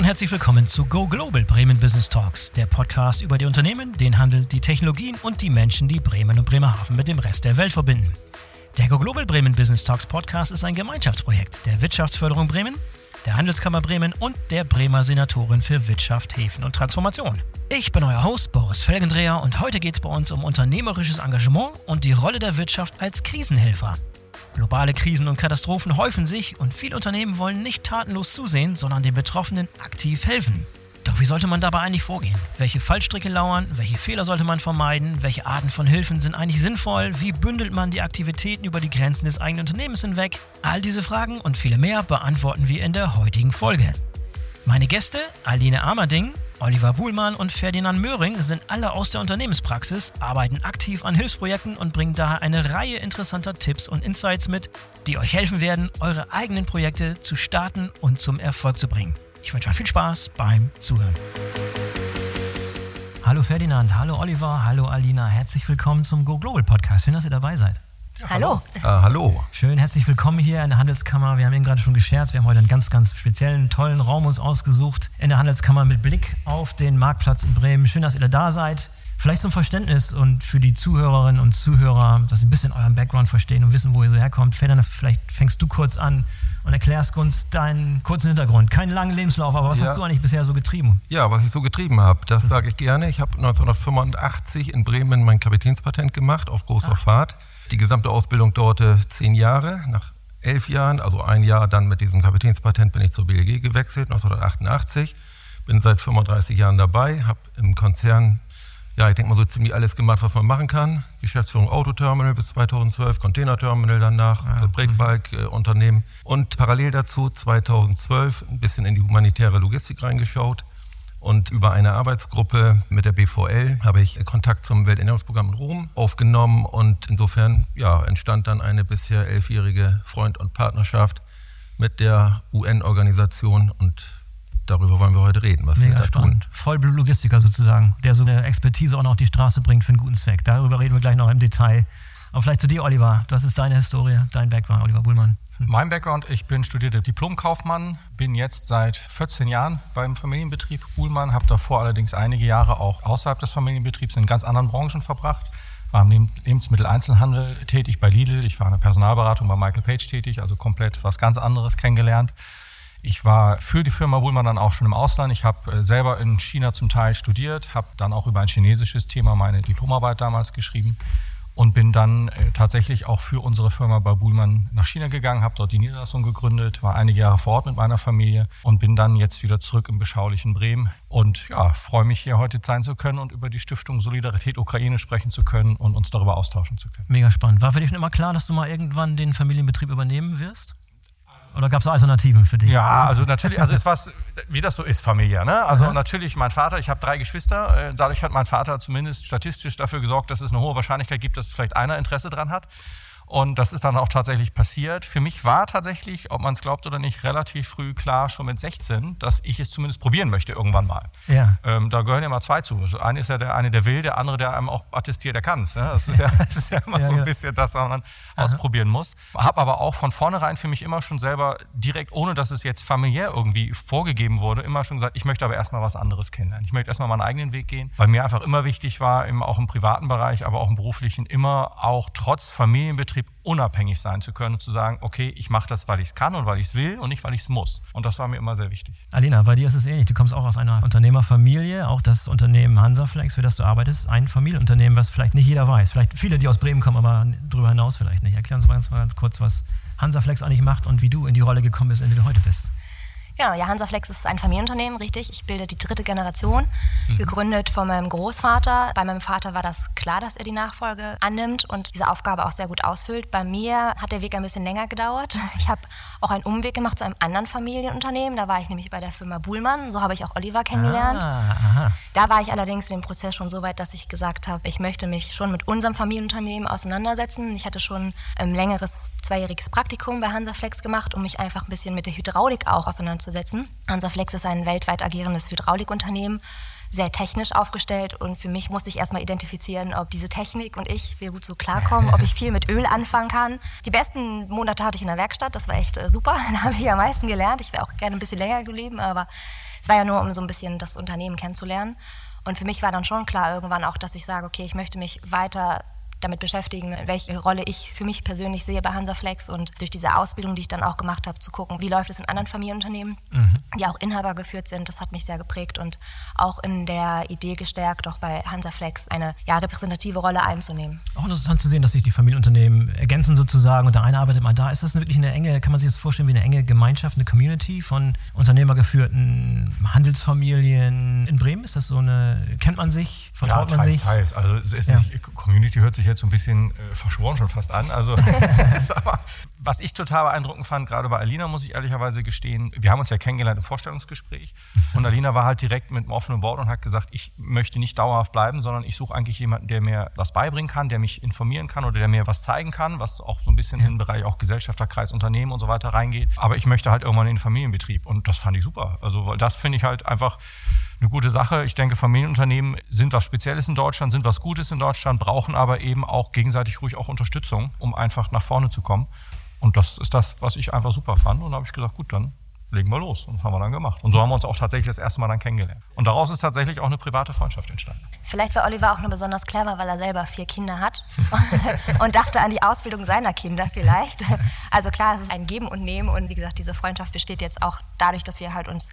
und herzlich willkommen zu Go Global Bremen Business Talks, der Podcast über die Unternehmen, den Handel, die Technologien und die Menschen, die Bremen und Bremerhaven mit dem Rest der Welt verbinden. Der Go Global Bremen Business Talks Podcast ist ein Gemeinschaftsprojekt der Wirtschaftsförderung Bremen, der Handelskammer Bremen und der Bremer Senatorin für Wirtschaft, Häfen und Transformation. Ich bin euer Host Boris Felgendreher und heute geht es bei uns um unternehmerisches Engagement und die Rolle der Wirtschaft als Krisenhelfer. Globale Krisen und Katastrophen häufen sich und viele Unternehmen wollen nicht tatenlos zusehen, sondern den Betroffenen aktiv helfen. Doch wie sollte man dabei eigentlich vorgehen? Welche Fallstricke lauern? Welche Fehler sollte man vermeiden? Welche Arten von Hilfen sind eigentlich sinnvoll? Wie bündelt man die Aktivitäten über die Grenzen des eigenen Unternehmens hinweg? All diese Fragen und viele mehr beantworten wir in der heutigen Folge. Meine Gäste, Aline Amerding, Oliver Buhlmann und Ferdinand Möhring sind alle aus der Unternehmenspraxis, arbeiten aktiv an Hilfsprojekten und bringen daher eine Reihe interessanter Tipps und Insights mit, die euch helfen werden, eure eigenen Projekte zu starten und zum Erfolg zu bringen. Ich wünsche euch viel Spaß beim Zuhören. Hallo Ferdinand, hallo Oliver, hallo Alina, herzlich willkommen zum Go Global Podcast. Schön, dass ihr dabei seid. Ja, hallo. Äh, hallo. Schön, herzlich willkommen hier in der Handelskammer. Wir haben eben gerade schon gescherzt, wir haben heute einen ganz, ganz speziellen, tollen Raum uns ausgesucht in der Handelskammer mit Blick auf den Marktplatz in Bremen. Schön, dass ihr da seid. Vielleicht zum Verständnis und für die Zuhörerinnen und Zuhörer, dass sie ein bisschen euren Background verstehen und wissen, wo ihr so herkommt. Ferdinand, vielleicht fängst du kurz an und erklärst uns deinen kurzen Hintergrund. Keinen langen Lebenslauf, aber was ja. hast du eigentlich bisher so getrieben? Ja, was ich so getrieben habe, das sage ich gerne. Ich habe 1985 in Bremen mein Kapitänspatent gemacht auf großer Ach. Fahrt die gesamte Ausbildung dauerte zehn Jahre. Nach elf Jahren, also ein Jahr dann mit diesem Kapitänspatent, bin ich zur BLG gewechselt, 1988. Bin seit 35 Jahren dabei, habe im Konzern, ja, ich denke mal so ziemlich alles gemacht, was man machen kann. Geschäftsführung Autoterminal bis 2012, Containerterminal danach, ja. Breakbike-Unternehmen. Äh, Und parallel dazu 2012 ein bisschen in die humanitäre Logistik reingeschaut und über eine Arbeitsgruppe mit der BVL habe ich Kontakt zum Welternährungsprogramm in Rom aufgenommen und insofern ja, entstand dann eine bisher elfjährige Freund- und Partnerschaft mit der UN-Organisation und darüber wollen wir heute reden, was Mega wir da spannend. tun. Vollblut-Logistiker sozusagen, der so eine Expertise auch noch auf die Straße bringt für einen guten Zweck. Darüber reden wir gleich noch im Detail. Aber vielleicht zu dir, Oliver. Das ist deine Historie, dein Background, Oliver Buhlmann. Mein Background, ich bin studierter Diplomkaufmann, bin jetzt seit 14 Jahren beim Familienbetrieb Buhlmann, habe davor allerdings einige Jahre auch außerhalb des Familienbetriebs in ganz anderen Branchen verbracht. War im Lebensmitteleinzelhandel tätig bei Lidl, ich war in der Personalberatung bei Michael Page tätig, also komplett was ganz anderes kennengelernt. Ich war für die Firma Buhlmann dann auch schon im Ausland. Ich habe äh, selber in China zum Teil studiert, habe dann auch über ein chinesisches Thema meine Diplomarbeit damals geschrieben und bin dann äh, tatsächlich auch für unsere Firma bei Buhlmann nach China gegangen, habe dort die Niederlassung gegründet, war einige Jahre vor Ort mit meiner Familie und bin dann jetzt wieder zurück im beschaulichen Bremen und ja, freue mich hier heute sein zu können und über die Stiftung Solidarität Ukraine sprechen zu können und uns darüber austauschen zu können. Mega spannend. War für dich schon immer klar, dass du mal irgendwann den Familienbetrieb übernehmen wirst? Oder gab es Alternativen für dich? Ja, also natürlich, also ist was, wie das so ist, Familie. Ne? Also Aha. natürlich mein Vater, ich habe drei Geschwister, äh, dadurch hat mein Vater zumindest statistisch dafür gesorgt, dass es eine hohe Wahrscheinlichkeit gibt, dass vielleicht einer Interesse dran hat. Und das ist dann auch tatsächlich passiert. Für mich war tatsächlich, ob man es glaubt oder nicht, relativ früh klar, schon mit 16, dass ich es zumindest probieren möchte irgendwann mal. Ja. Ähm, da gehören ja mal zwei zu. Also eine ist ja der eine, der will, der andere, der einem auch attestiert, der kann es. Ne? Das, ist ja, das ist ja immer ja, so ein bisschen das, was man Aha. ausprobieren muss. Habe aber auch von vornherein für mich immer schon selber direkt, ohne dass es jetzt familiär irgendwie vorgegeben wurde, immer schon gesagt, ich möchte aber erstmal was anderes kennenlernen. Ich möchte erstmal meinen eigenen Weg gehen, weil mir einfach immer wichtig war, im, auch im privaten Bereich, aber auch im beruflichen, immer auch trotz Familienbetrieb Betrieb unabhängig sein zu können und zu sagen, okay, ich mache das, weil ich es kann und weil ich es will und nicht, weil ich es muss. Und das war mir immer sehr wichtig. Alina, bei dir ist es ähnlich. Du kommst auch aus einer Unternehmerfamilie, auch das Unternehmen Hansaflex, für das du arbeitest, ein Familienunternehmen, was vielleicht nicht jeder weiß. Vielleicht viele, die aus Bremen kommen, aber darüber hinaus vielleicht nicht. Erklär uns mal ganz, mal ganz kurz, was Hansaflex eigentlich macht und wie du in die Rolle gekommen bist, in der du heute bist. Genau, ja, Hansaflex ist ein Familienunternehmen, richtig. Ich bilde die dritte Generation, mhm. gegründet von meinem Großvater. Bei meinem Vater war das klar, dass er die Nachfolge annimmt und diese Aufgabe auch sehr gut ausfüllt. Bei mir hat der Weg ein bisschen länger gedauert. Ich habe auch einen Umweg gemacht zu einem anderen Familienunternehmen. Da war ich nämlich bei der Firma Buhlmann. So habe ich auch Oliver kennengelernt. Ah, da war ich allerdings in dem Prozess schon so weit, dass ich gesagt habe, ich möchte mich schon mit unserem Familienunternehmen auseinandersetzen. Ich hatte schon ein längeres zweijähriges Praktikum bei Hansaflex gemacht, um mich einfach ein bisschen mit der Hydraulik auch auseinanderzusetzen umzusetzen. Hansaflex ist ein weltweit agierendes Hydraulikunternehmen, sehr technisch aufgestellt und für mich musste ich erstmal identifizieren, ob diese Technik und ich, wir gut so klarkommen, ob ich viel mit Öl anfangen kann. Die besten Monate hatte ich in der Werkstatt, das war echt äh, super, da habe ich am meisten gelernt. Ich wäre auch gerne ein bisschen länger geblieben, aber es war ja nur, um so ein bisschen das Unternehmen kennenzulernen. Und für mich war dann schon klar irgendwann auch, dass ich sage, okay, ich möchte mich weiter damit beschäftigen, welche Rolle ich für mich persönlich sehe bei Hansaflex und durch diese Ausbildung, die ich dann auch gemacht habe, zu gucken, wie läuft es in anderen Familienunternehmen, mhm. die auch Inhaber geführt sind. Das hat mich sehr geprägt und auch in der Idee gestärkt, auch bei Hansaflex eine ja, repräsentative Rolle einzunehmen. Auch interessant zu sehen, dass sich die Familienunternehmen ergänzen sozusagen und der eine arbeitet mal da. Ist das wirklich eine enge, kann man sich das vorstellen, wie eine enge Gemeinschaft, eine Community von unternehmergeführten Handelsfamilien in Bremen? Ist das so eine, kennt man sich, vertraut ja, man sich? Teils. Also es ist, ja. Community hört sich jetzt so ein bisschen äh, verschworen schon fast an. Also, was ich total beeindruckend fand, gerade bei Alina, muss ich ehrlicherweise gestehen, wir haben uns ja kennengelernt im Vorstellungsgespräch und Alina war halt direkt mit einem offenen Wort und hat gesagt, ich möchte nicht dauerhaft bleiben, sondern ich suche eigentlich jemanden, der mir was beibringen kann, der mich informieren kann oder der mir was zeigen kann, was auch so ein bisschen ja. in den Bereich auch Gesellschafterkreis, Unternehmen und so weiter reingeht. Aber ich möchte halt irgendwann in den Familienbetrieb und das fand ich super. Also, weil das finde ich halt einfach eine gute Sache. Ich denke, Familienunternehmen sind was Spezielles in Deutschland, sind was Gutes in Deutschland, brauchen aber eben auch gegenseitig ruhig auch Unterstützung, um einfach nach vorne zu kommen. Und das ist das, was ich einfach super fand. Und da habe ich gesagt, gut, dann legen wir los. Und das haben wir dann gemacht. Und so haben wir uns auch tatsächlich das erste Mal dann kennengelernt. Und daraus ist tatsächlich auch eine private Freundschaft entstanden. Vielleicht war Oliver auch nur besonders clever, weil er selber vier Kinder hat und dachte an die Ausbildung seiner Kinder vielleicht. Also klar, es ist ein Geben und Nehmen. Und wie gesagt, diese Freundschaft besteht jetzt auch dadurch, dass wir halt uns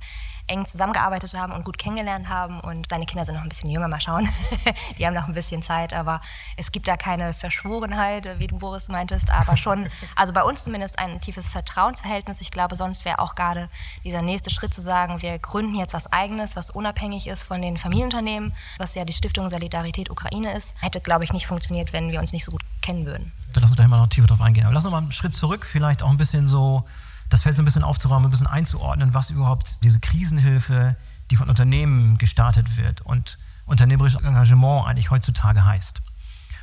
eng zusammengearbeitet haben und gut kennengelernt haben. Und seine Kinder sind noch ein bisschen jünger, mal schauen. Die haben noch ein bisschen Zeit, aber es gibt da keine Verschworenheit, wie du Boris meintest, aber schon, also bei uns zumindest ein tiefes Vertrauensverhältnis. Ich glaube, sonst wäre auch gerade dieser nächste Schritt zu sagen, wir gründen jetzt was Eigenes, was unabhängig ist von den Familienunternehmen, was ja die Stiftung Solidarität Ukraine ist, hätte, glaube ich, nicht funktioniert, wenn wir uns nicht so gut kennen würden. Da lass uns gleich mal noch tiefer drauf eingehen. Aber lass uns mal einen Schritt zurück, vielleicht auch ein bisschen so das Feld so ein bisschen aufzuräumen, ein bisschen einzuordnen, was überhaupt diese Krisenhilfe, die von Unternehmen gestartet wird und unternehmerisches Engagement eigentlich heutzutage heißt.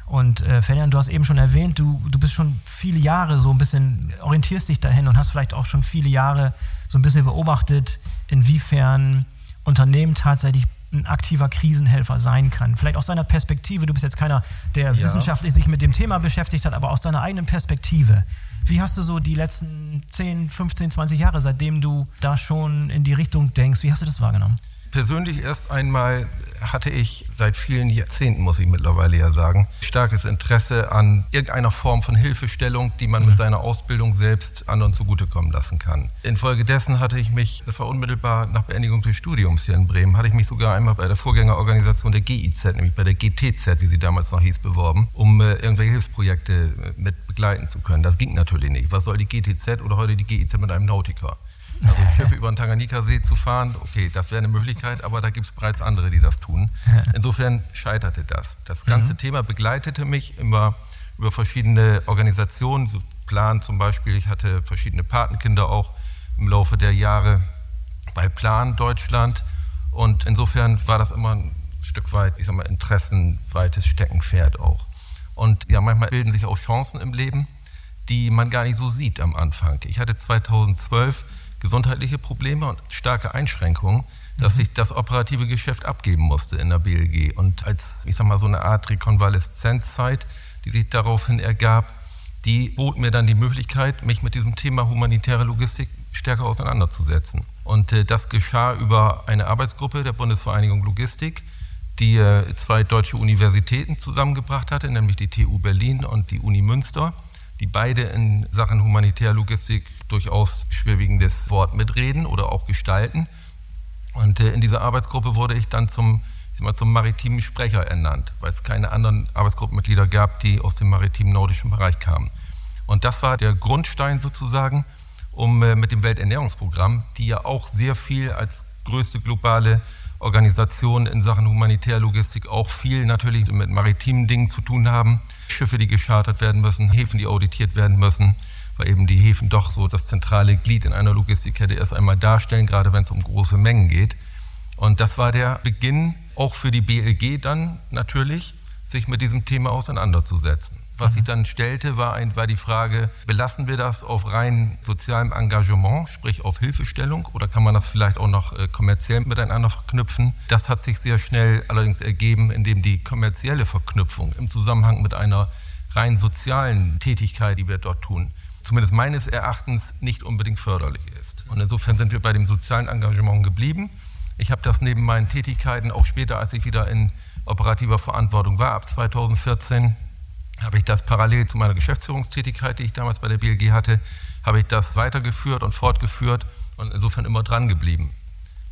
Und äh, Ferdinand, du hast eben schon erwähnt, du, du bist schon viele Jahre so ein bisschen, orientierst dich dahin und hast vielleicht auch schon viele Jahre so ein bisschen beobachtet, inwiefern Unternehmen tatsächlich ein aktiver Krisenhelfer sein kann. Vielleicht aus deiner Perspektive, du bist jetzt keiner, der ja. wissenschaftlich sich mit dem Thema beschäftigt hat, aber aus deiner eigenen Perspektive. Wie hast du so die letzten 10, 15, 20 Jahre, seitdem du da schon in die Richtung denkst, wie hast du das wahrgenommen? Persönlich erst einmal hatte ich seit vielen Jahrzehnten, muss ich mittlerweile ja sagen, starkes Interesse an irgendeiner Form von Hilfestellung, die man mhm. mit seiner Ausbildung selbst anderen zugutekommen lassen kann. Infolgedessen hatte ich mich, das war unmittelbar nach Beendigung des Studiums hier in Bremen, hatte ich mich sogar einmal bei der Vorgängerorganisation der GIZ, nämlich bei der GTZ, wie sie damals noch hieß, beworben, um äh, irgendwelche Hilfsprojekte äh, mit begleiten zu können. Das ging natürlich nicht. Was soll die GTZ oder heute die GIZ mit einem Nautiker? Also Schiffe über den Tanganjika-See zu fahren, okay, das wäre eine Möglichkeit, aber da gibt es bereits andere, die das tun. Insofern scheiterte das. Das ganze mhm. Thema begleitete mich immer über verschiedene Organisationen, so Plan zum Beispiel, ich hatte verschiedene Patenkinder auch im Laufe der Jahre bei Plan Deutschland und insofern war das immer ein Stück weit, ich sag mal, interessenweites Steckenpferd auch. Und ja, manchmal bilden sich auch Chancen im Leben, die man gar nicht so sieht am Anfang. Ich hatte 2012 gesundheitliche Probleme und starke Einschränkungen, dass mhm. ich das operative Geschäft abgeben musste in der BLG. Und als, ich sag mal, so eine Art Rekonvaleszenzzeit, die sich daraufhin ergab, die bot mir dann die Möglichkeit, mich mit diesem Thema humanitäre Logistik stärker auseinanderzusetzen. Und äh, das geschah über eine Arbeitsgruppe der Bundesvereinigung Logistik, die äh, zwei deutsche Universitäten zusammengebracht hatte, nämlich die TU Berlin und die Uni Münster die beide in Sachen Humanitärlogistik durchaus schwerwiegendes Wort mitreden oder auch gestalten. Und äh, in dieser Arbeitsgruppe wurde ich dann zum, ich mal, zum maritimen Sprecher ernannt, weil es keine anderen Arbeitsgruppenmitglieder gab, die aus dem maritimen nordischen Bereich kamen. Und das war der Grundstein sozusagen, um äh, mit dem Welternährungsprogramm, die ja auch sehr viel als größte globale Organisation in Sachen Humanitärlogistik auch viel natürlich mit maritimen Dingen zu tun haben, Schiffe, die geschartert werden müssen, Häfen, die auditiert werden müssen, weil eben die Häfen doch so das zentrale Glied in einer Logistikkette erst einmal darstellen, gerade wenn es um große Mengen geht. Und das war der Beginn auch für die BLG dann natürlich, sich mit diesem Thema auseinanderzusetzen. Was sich dann stellte, war, ein, war die Frage, belassen wir das auf rein sozialem Engagement, sprich auf Hilfestellung, oder kann man das vielleicht auch noch äh, kommerziell miteinander verknüpfen? Das hat sich sehr schnell allerdings ergeben, indem die kommerzielle Verknüpfung im Zusammenhang mit einer rein sozialen Tätigkeit, die wir dort tun, zumindest meines Erachtens nicht unbedingt förderlich ist. Und insofern sind wir bei dem sozialen Engagement geblieben Ich habe das neben meinen Tätigkeiten auch später, als ich wieder in operativer Verantwortung war, ab 2014, habe ich das parallel zu meiner Geschäftsführungstätigkeit, die ich damals bei der BLG hatte, habe ich das weitergeführt und fortgeführt und insofern immer dran geblieben.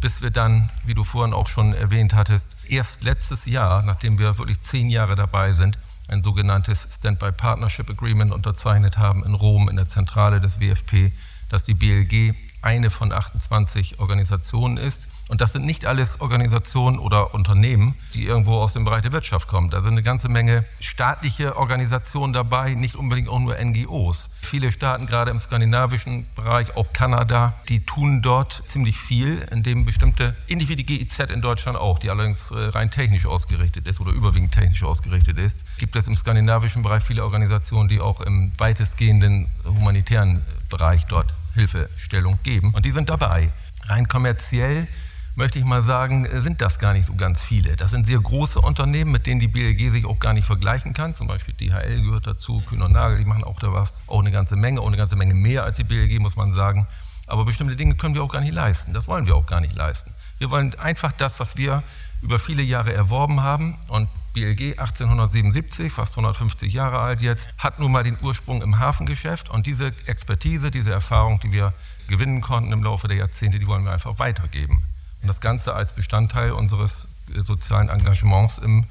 Bis wir dann, wie du vorhin auch schon erwähnt hattest, erst letztes Jahr, nachdem wir wirklich zehn Jahre dabei sind, ein sogenanntes Standby Partnership Agreement unterzeichnet haben in Rom in der Zentrale des WFP, dass die BLG eine von 28 Organisationen ist. Und das sind nicht alles Organisationen oder Unternehmen, die irgendwo aus dem Bereich der Wirtschaft kommen. Da sind eine ganze Menge staatliche Organisationen dabei, nicht unbedingt auch nur NGOs. Viele Staaten, gerade im skandinavischen Bereich, auch Kanada, die tun dort ziemlich viel, indem bestimmte, ähnlich wie die GIZ in Deutschland auch, die allerdings äh, rein technisch ausgerichtet ist oder überwiegend technisch ausgerichtet ist, gibt es im skandinavischen Bereich viele Organisationen, die auch im weitestgehenden humanitären Bereich dort Hilfestellung geben. Und die sind dabei. Rein kommerziell möchte ich mal sagen, sind das gar nicht so ganz viele. Das sind sehr große Unternehmen, mit denen die BLG sich auch gar nicht vergleichen kann. Zum Beispiel DHL gehört dazu, Kühn und Nagel, die machen auch da was. Auch eine ganze Menge, auch eine ganze Menge mehr als die BLG, muss man sagen. Aber bestimmte Dinge können wir auch gar nicht leisten. Das wollen wir auch gar nicht leisten. Wir wollen einfach das, was wir über viele Jahre erworben haben und BLG 1877, fast 150 Jahre alt jetzt, hat nun mal den Ursprung im Hafengeschäft und diese Expertise, diese Erfahrung, die wir gewinnen konnten im Laufe der Jahrzehnte, die wollen wir einfach weitergeben. Und das Ganze als Bestandteil unseres äh, sozialen Engagements im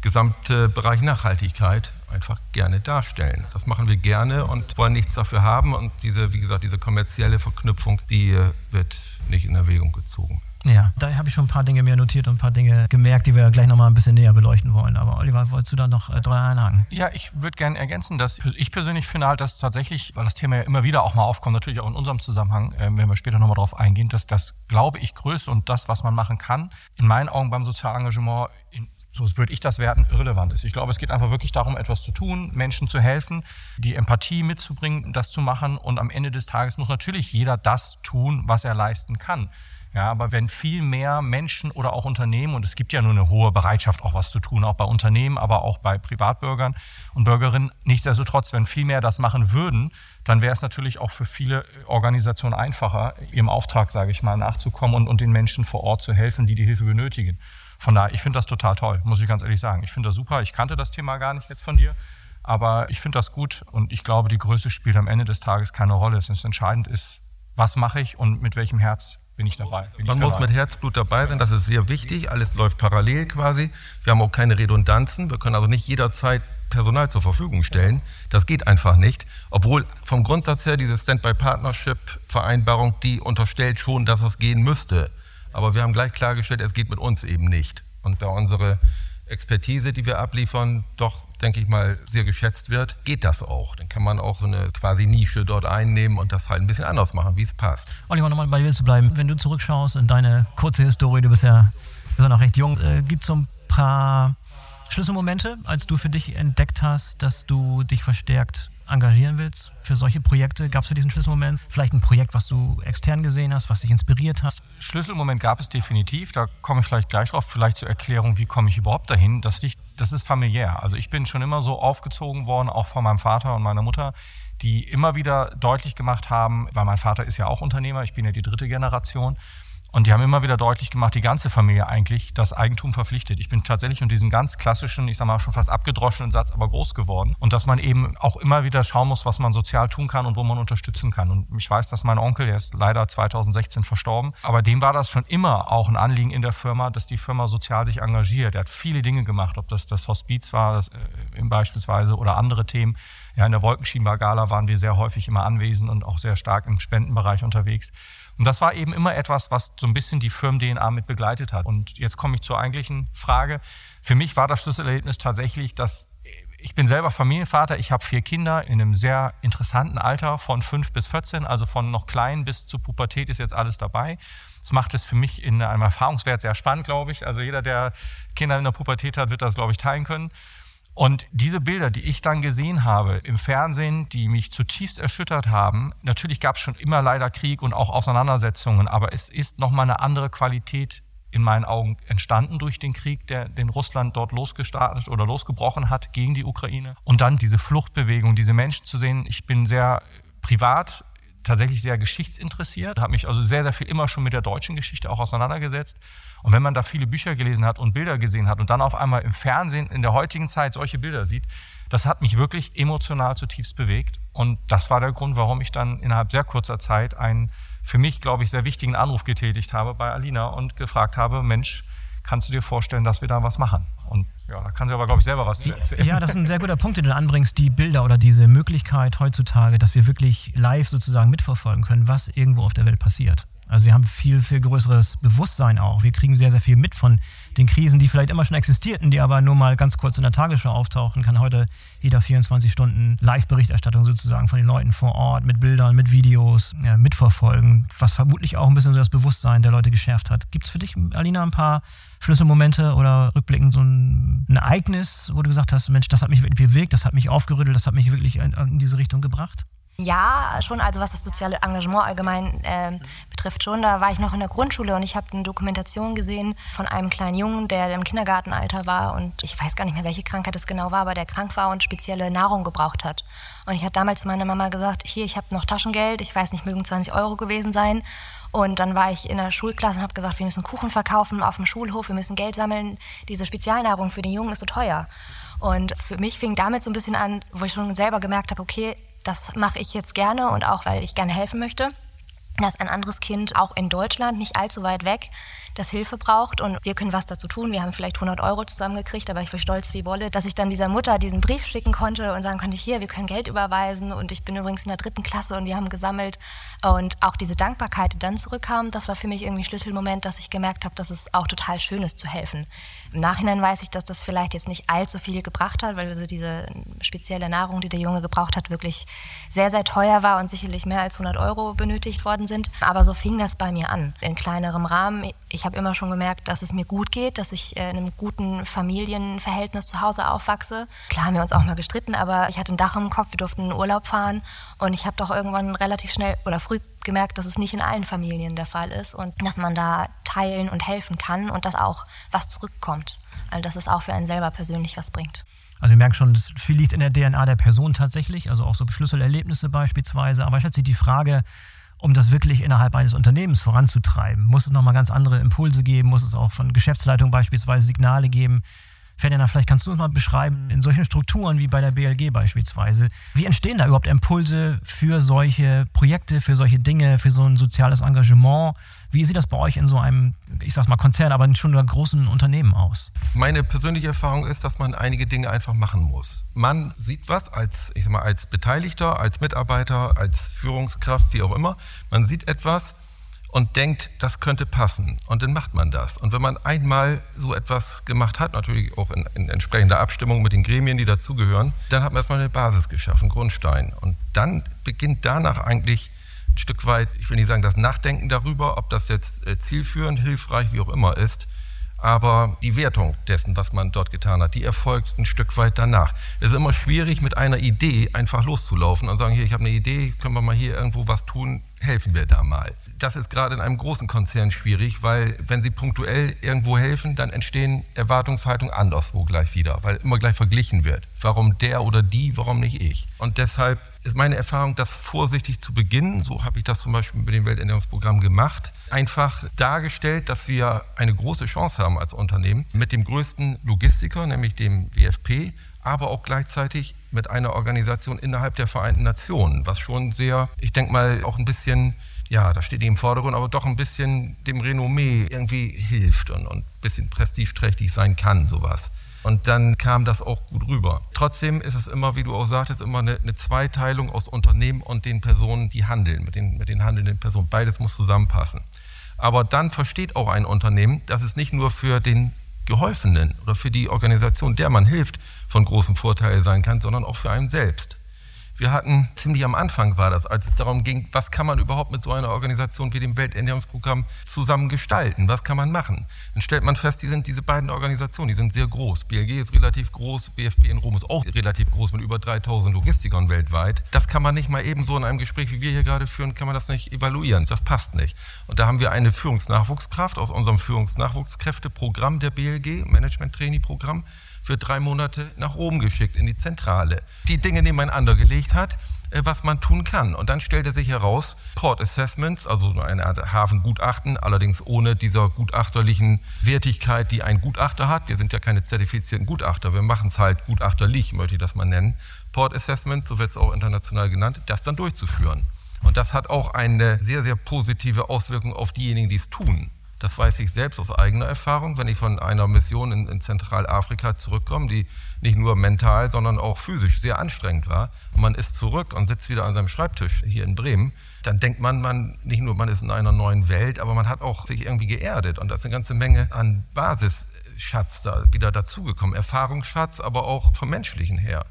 gesamten Bereich Nachhaltigkeit einfach gerne darstellen. Das machen wir gerne und wollen nichts dafür haben und diese, wie gesagt, diese kommerzielle Verknüpfung, die äh, wird nicht in Erwägung gezogen. Ja, da habe ich schon ein paar Dinge mehr notiert und ein paar Dinge gemerkt, die wir gleich nochmal ein bisschen näher beleuchten wollen. Aber Oliver, wolltest du da noch äh, drei einhaken? Ja, ich würde gerne ergänzen, dass ich persönlich finde halt, dass tatsächlich, weil das Thema ja immer wieder auch mal aufkommt, natürlich auch in unserem Zusammenhang, äh, wenn wir später nochmal drauf eingehen, dass das, glaube ich, Größe und das, was man machen kann, in meinen Augen beim Sozialengagement in so würde ich das werten, irrelevant ist. Ich glaube, es geht einfach wirklich darum, etwas zu tun, Menschen zu helfen, die Empathie mitzubringen, das zu machen. Und am Ende des Tages muss natürlich jeder das tun, was er leisten kann. Ja, aber wenn viel mehr Menschen oder auch Unternehmen, und es gibt ja nur eine hohe Bereitschaft, auch was zu tun, auch bei Unternehmen, aber auch bei Privatbürgern und Bürgerinnen, nichtsdestotrotz, wenn viel mehr das machen würden, dann wäre es natürlich auch für viele Organisationen einfacher, ihrem Auftrag, sage ich mal, nachzukommen und, und den Menschen vor Ort zu helfen, die die Hilfe benötigen. Von daher, ich finde das total toll, muss ich ganz ehrlich sagen. Ich finde das super. Ich kannte das Thema gar nicht jetzt von dir. Aber ich finde das gut und ich glaube, die Größe spielt am Ende des Tages keine Rolle. Es ist entscheidend ist, was mache ich und mit welchem Herz bin ich dabei. Bin Man ich muss mit Herzblut dabei sein, das ist sehr wichtig. Alles läuft parallel quasi. Wir haben auch keine Redundanzen. Wir können also nicht jederzeit Personal zur Verfügung stellen. Das geht einfach nicht. Obwohl vom Grundsatz her diese Standby-Partnership-Vereinbarung, die unterstellt schon, dass das gehen müsste. Aber wir haben gleich klargestellt, es geht mit uns eben nicht. Und da unsere Expertise, die wir abliefern, doch, denke ich mal, sehr geschätzt wird, geht das auch. Dann kann man auch so eine quasi Nische dort einnehmen und das halt ein bisschen anders machen, wie es passt. Oliver, nochmal bei dir zu bleiben. Wenn du zurückschaust in deine kurze Historie, du bist ja, bist ja noch recht jung, äh, gibt es so ein paar Schlüsselmomente, als du für dich entdeckt hast, dass du dich verstärkt engagieren willst für solche Projekte? Gab es für diesen Schlüsselmoment vielleicht ein Projekt, was du extern gesehen hast, was dich inspiriert hast? Schlüsselmoment gab es definitiv. Da komme ich vielleicht gleich drauf. Vielleicht zur Erklärung, wie komme ich überhaupt dahin. Das, liegt, das ist familiär. Also ich bin schon immer so aufgezogen worden, auch von meinem Vater und meiner Mutter, die immer wieder deutlich gemacht haben, weil mein Vater ist ja auch Unternehmer, ich bin ja die dritte Generation. Und die haben immer wieder deutlich gemacht, die ganze Familie eigentlich, das Eigentum verpflichtet. Ich bin tatsächlich in diesem ganz klassischen, ich sag mal schon fast abgedroschenen Satz, aber groß geworden. Und dass man eben auch immer wieder schauen muss, was man sozial tun kann und wo man unterstützen kann. Und ich weiß, dass mein Onkel, der ist leider 2016 verstorben, aber dem war das schon immer auch ein Anliegen in der Firma, dass die Firma sozial sich engagiert. Er hat viele Dinge gemacht, ob das das Hospiz war das, äh, beispielsweise oder andere Themen. Ja, in der Wolkenschieber-Gala waren wir sehr häufig immer anwesend und auch sehr stark im Spendenbereich unterwegs. Und das war eben immer etwas, was so ein bisschen die Firmen-DNA mit begleitet hat. Und jetzt komme ich zur eigentlichen Frage. Für mich war das Schlüsselerlebnis tatsächlich, dass ich bin selber Familienvater, ich habe vier Kinder in einem sehr interessanten Alter von fünf bis 14, also von noch klein bis zu Pubertät ist jetzt alles dabei. Das macht es für mich in einem Erfahrungswert sehr spannend, glaube ich. Also jeder, der Kinder in der Pubertät hat, wird das, glaube ich, teilen können. Und diese Bilder, die ich dann gesehen habe im Fernsehen, die mich zutiefst erschüttert haben, natürlich gab es schon immer leider Krieg und auch Auseinandersetzungen, aber es ist nochmal eine andere Qualität in meinen Augen entstanden durch den Krieg, der den Russland dort losgestartet oder losgebrochen hat gegen die Ukraine. Und dann diese Fluchtbewegung, diese Menschen zu sehen. Ich bin sehr privat tatsächlich sehr geschichtsinteressiert, habe mich also sehr, sehr viel immer schon mit der deutschen Geschichte auch auseinandergesetzt. Und wenn man da viele Bücher gelesen hat und Bilder gesehen hat und dann auf einmal im Fernsehen in der heutigen Zeit solche Bilder sieht, das hat mich wirklich emotional zutiefst bewegt. Und das war der Grund, warum ich dann innerhalb sehr kurzer Zeit einen für mich, glaube ich, sehr wichtigen Anruf getätigt habe bei Alina und gefragt habe, Mensch, kannst du dir vorstellen, dass wir da was machen? Ja, da kann sie aber, glaube ich, selber was zu erzählen. Ja, das ist ein sehr guter Punkt, den du anbringst, die Bilder oder diese Möglichkeit heutzutage, dass wir wirklich live sozusagen mitverfolgen können, was irgendwo auf der Welt passiert. Also wir haben viel, viel größeres Bewusstsein auch. Wir kriegen sehr, sehr viel mit von den Krisen, die vielleicht immer schon existierten, die aber nur mal ganz kurz in der Tagesschau auftauchen. Kann heute jeder 24 Stunden Live-Berichterstattung sozusagen von den Leuten vor Ort mit Bildern, mit Videos ja, mitverfolgen, was vermutlich auch ein bisschen so das Bewusstsein der Leute geschärft hat. Gibt es für dich, Alina, ein paar Schlüsselmomente oder rückblickend so ein, ein, Ereignis, wo du gesagt hast, Mensch, das hat mich wirklich bewegt, das hat mich aufgerüttelt, das hat mich wirklich in, in diese Richtung gebracht? Ja, schon, also was das soziale Engagement allgemein äh, betrifft schon. Da war ich noch in der Grundschule und ich habe eine Dokumentation gesehen von einem kleinen Jungen, der im Kindergartenalter war und ich weiß gar nicht mehr, welche Krankheit es genau war, aber der krank war und spezielle Nahrung gebraucht hat. Und ich habe damals zu meiner Mama gesagt, hier, ich habe noch Taschengeld, ich weiß nicht, mögen 20 Euro gewesen sein. Und dann war ich in der Schulklasse und habe gesagt, wir müssen Kuchen verkaufen auf dem Schulhof, wir müssen Geld sammeln. Diese Spezialnahrung für den Jungen ist so teuer. Und für mich fing damit so ein bisschen an, wo ich schon selber gemerkt habe, okay, das mache ich jetzt gerne und auch, weil ich gerne helfen möchte dass ein anderes Kind auch in Deutschland, nicht allzu weit weg, das Hilfe braucht und wir können was dazu tun. Wir haben vielleicht 100 Euro zusammengekriegt, aber ich war stolz wie Wolle, dass ich dann dieser Mutter diesen Brief schicken konnte und sagen konnte, hier, wir können Geld überweisen und ich bin übrigens in der dritten Klasse und wir haben gesammelt und auch diese Dankbarkeit, die dann zurückkam, das war für mich irgendwie ein Schlüsselmoment, dass ich gemerkt habe, dass es auch total schön ist zu helfen. Im Nachhinein weiß ich, dass das vielleicht jetzt nicht allzu viel gebracht hat, weil also diese spezielle Nahrung, die der Junge gebraucht hat, wirklich sehr, sehr teuer war und sicherlich mehr als 100 Euro benötigt worden sind. Aber so fing das bei mir an, in kleinerem Rahmen. Ich habe immer schon gemerkt, dass es mir gut geht, dass ich in einem guten Familienverhältnis zu Hause aufwachse. Klar haben wir uns auch mal gestritten, aber ich hatte ein Dach im Kopf, wir durften in den Urlaub fahren und ich habe doch irgendwann relativ schnell oder früh gemerkt, dass es nicht in allen Familien der Fall ist und dass man da teilen und helfen kann und dass auch was zurückkommt. Also dass es auch für einen selber persönlich was bringt. Also wir merken schon, das viel liegt in der DNA der Person tatsächlich, also auch so Schlüsselerlebnisse beispielsweise. Aber ich hatte die Frage, um das wirklich innerhalb eines Unternehmens voranzutreiben, muss es nochmal ganz andere Impulse geben, muss es auch von Geschäftsleitung beispielsweise Signale geben, Ferdinand, vielleicht kannst du uns mal beschreiben, in solchen Strukturen wie bei der BLG beispielsweise, wie entstehen da überhaupt Impulse für solche Projekte, für solche Dinge, für so ein soziales Engagement? Wie sieht das bei euch in so einem, ich sag's mal, Konzern, aber schon einem großen Unternehmen aus? Meine persönliche Erfahrung ist, dass man einige Dinge einfach machen muss. Man sieht was als, ich sag mal, als Beteiligter, als Mitarbeiter, als Führungskraft, wie auch immer. Man sieht etwas, und denkt, das könnte passen. Und dann macht man das. Und wenn man einmal so etwas gemacht hat, natürlich auch in, in entsprechender Abstimmung mit den Gremien, die dazugehören, dann hat man erstmal eine Basis geschaffen, Grundstein. Und dann beginnt danach eigentlich ein Stück weit, ich will nicht sagen das Nachdenken darüber, ob das jetzt äh, zielführend, hilfreich, wie auch immer ist, aber die Wertung dessen, was man dort getan hat, die erfolgt ein Stück weit danach. Es ist immer schwierig, mit einer Idee einfach loszulaufen und sagen, hier, ich habe eine Idee, können wir mal hier irgendwo was tun, helfen wir da mal das ist gerade in einem großen Konzern schwierig, weil wenn sie punktuell irgendwo helfen, dann entstehen Erwartungshaltungen anderswo gleich wieder, weil immer gleich verglichen wird. Warum der oder die, warum nicht ich? Und deshalb ist meine Erfahrung, das vorsichtig zu beginnen, so habe ich das zum Beispiel mit dem Welternährungsprogramm gemacht, einfach dargestellt, dass wir eine große Chance haben als Unternehmen mit dem größten Logistiker, nämlich dem WFP, aber auch gleichzeitig mit einer Organisation innerhalb der Vereinten Nationen, was schon sehr, ich denke mal, auch ein bisschen ja, da steht die im Vordergrund, aber doch ein bisschen dem Renommee irgendwie hilft und, und ein bisschen prestigeträchtig sein kann, sowas. Und dann kam das auch gut rüber. Trotzdem ist es immer, wie du auch sagtest, immer eine, eine, Zweiteilung aus Unternehmen und den Personen, die handeln, mit den, mit den handelnden Personen. Beides muss zusammenpassen. Aber dann versteht auch ein Unternehmen, dass es nicht nur für den Geholfenen oder für die Organisation, der man hilft, von großem Vorteil sein kann, sondern auch für einen selbst. Wir hatten, ziemlich am Anfang war das, als es darum ging, was kann man überhaupt mit so einer Organisation wie dem Welternährungsprogramm zusammen gestalten? Was kann man machen? Dann stellt man fest, die sind diese beiden Organisationen, die sind sehr groß. BLG ist relativ groß, BFP in Rom ist auch relativ groß mit über 3000 Logistikern weltweit. Das kann man nicht mal eben so in einem Gespräch, wie wir hier gerade führen, kann man das nicht evaluieren. Das passt nicht. Und da haben wir eine Führungsnachwuchskraft aus unserem Führungsnachwuchskräfteprogramm der BLG, Management-Trainee-Programm, für drei Monate nach oben geschickt in die Zentrale. Die Dinge nebeneinander gelegt hat, äh, was man tun kann. Und dann stellte sich heraus, Port Assessments, also eine Art Hafengutachten, allerdings ohne dieser gutachterlichen Wertigkeit, die ein Gutachter hat. Wir sind ja keine zertifizierten Gutachter, wir machen es halt gutachterlich, möchte ich das mal nennen. Port Assessments, so wird es auch international genannt, das dann durchzuführen. Und das hat auch eine sehr, sehr positive Auswirkung auf diejenigen, die es tun. Das weiß ich selbst aus eigener Erfahrung, wenn ich von einer Mission in, in, Zentralafrika zurückkomme, die nicht nur mental, sondern auch physisch sehr anstrengend war. Und man ist zurück und sitzt wieder an seinem Schreibtisch hier in Bremen. Dann denkt man, man nicht nur, man ist in einer neuen Welt, aber man hat auch sich irgendwie geerdet. Und da ist eine ganze Menge an Basisschatz da wieder dazugekommen. Erfahrungsschatz, aber auch vom Menschlichen her.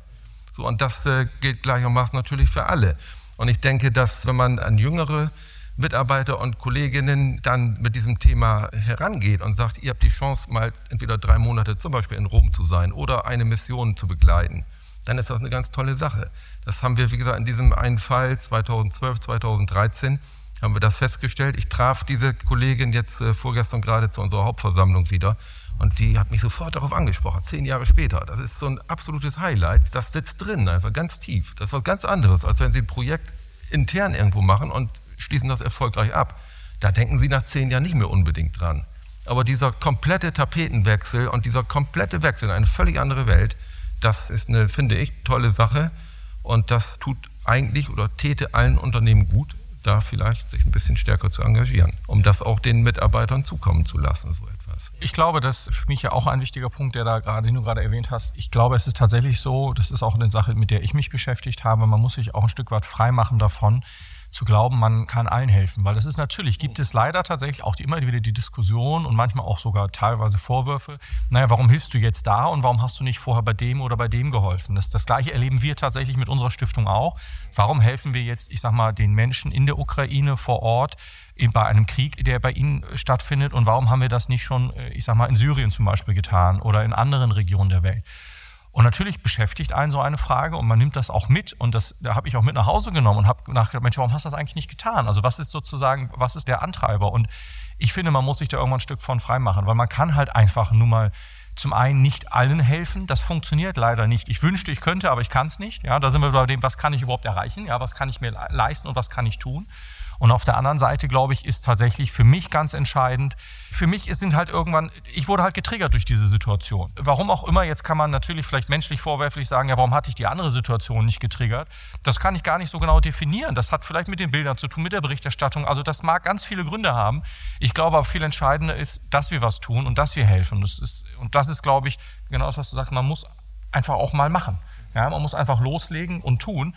So, und das äh, gilt gleichermaßen natürlich für alle. Und ich denke, dass wenn man an jüngere Mitarbeiter und Kolleginnen dann mit diesem Thema herangeht und sagt, ihr habt die Chance, mal entweder drei Monate zum Beispiel in Rom zu sein oder eine Mission zu begleiten, dann ist das eine ganz tolle Sache. Das haben wir, wie gesagt, in diesem einen Fall 2012, 2013 haben wir das festgestellt. Ich traf diese Kollegin jetzt äh, vorgestern gerade zu unserer Hauptversammlung wieder und die hat mich sofort darauf angesprochen, zehn Jahre später. Das ist so ein absolutes Highlight. Das sitzt drin, einfach ganz tief. Das ist was ganz anderes, als wenn Sie ein Projekt intern irgendwo machen und schließen das erfolgreich ab. Da denken Sie nach zehn Jahren nicht mehr unbedingt dran. Aber dieser komplette Tapetenwechsel und dieser komplette Wechsel in eine völlig andere Welt, das ist eine, finde ich, tolle Sache. Und das tut eigentlich oder täte allen Unternehmen gut, da vielleicht sich ein bisschen stärker zu engagieren, um das auch den Mitarbeitern zukommen zu lassen, so etwas. Ich glaube, das ist für mich ja auch ein wichtiger Punkt, der da gerade, den du gerade erwähnt hast. Ich glaube, es ist tatsächlich so, das ist auch eine Sache, mit der ich mich beschäftigt habe, man muss sich auch ein Stück weit freimachen davon, zu glauben, man kann allen helfen. Weil das ist natürlich, gibt es leider tatsächlich auch immer wieder die Diskussion und manchmal auch sogar teilweise Vorwürfe, naja, warum hilfst du jetzt da und warum hast du nicht vorher bei dem oder bei dem geholfen? Das, das gleiche erleben wir tatsächlich mit unserer Stiftung auch. Warum helfen wir jetzt, ich sag mal, den Menschen in der Ukraine vor Ort, bei einem Krieg, der bei ihnen stattfindet und warum haben wir das nicht schon, äh, ich sag mal, in Syrien zum Beispiel getan oder in anderen Regionen der Welt? Und natürlich beschäftigt einen so eine Frage und man nimmt das auch mit und das da habe ich auch mit nach Hause genommen und habe nachgedacht, Mensch, warum hast du das eigentlich nicht getan? Also was ist sozusagen, was ist der Antreiber? Und ich finde, man muss sich da irgendwann ein Stück von frei machen, weil man kann halt einfach nur mal zum einen nicht allen helfen, das funktioniert leider nicht. Ich wünschte, ich könnte, aber ich kann es nicht. Ja, da sind wir bei dem, was kann ich überhaupt erreichen? Ja, was kann ich mir leisten und was kann ich tun? Und auf der anderen Seite, glaube ich, ist tatsächlich für mich ganz entscheidend, für mich sind halt irgendwann, ich wurde halt getriggert durch diese Situation. Warum auch immer, jetzt kann man natürlich vielleicht menschlich vorwerflich sagen, ja, warum hatte ich die andere Situation nicht getriggert? Das kann ich gar nicht so genau definieren. Das hat vielleicht mit den Bildern zu tun, mit der Berichterstattung. Also das mag ganz viele Gründe haben. Ich glaube aber viel entscheidender ist, dass wir was tun und dass wir helfen. Das ist, und das ist, glaube ich, genau das, was du sagst, man muss einfach auch mal machen. Ja, man muss einfach loslegen und tun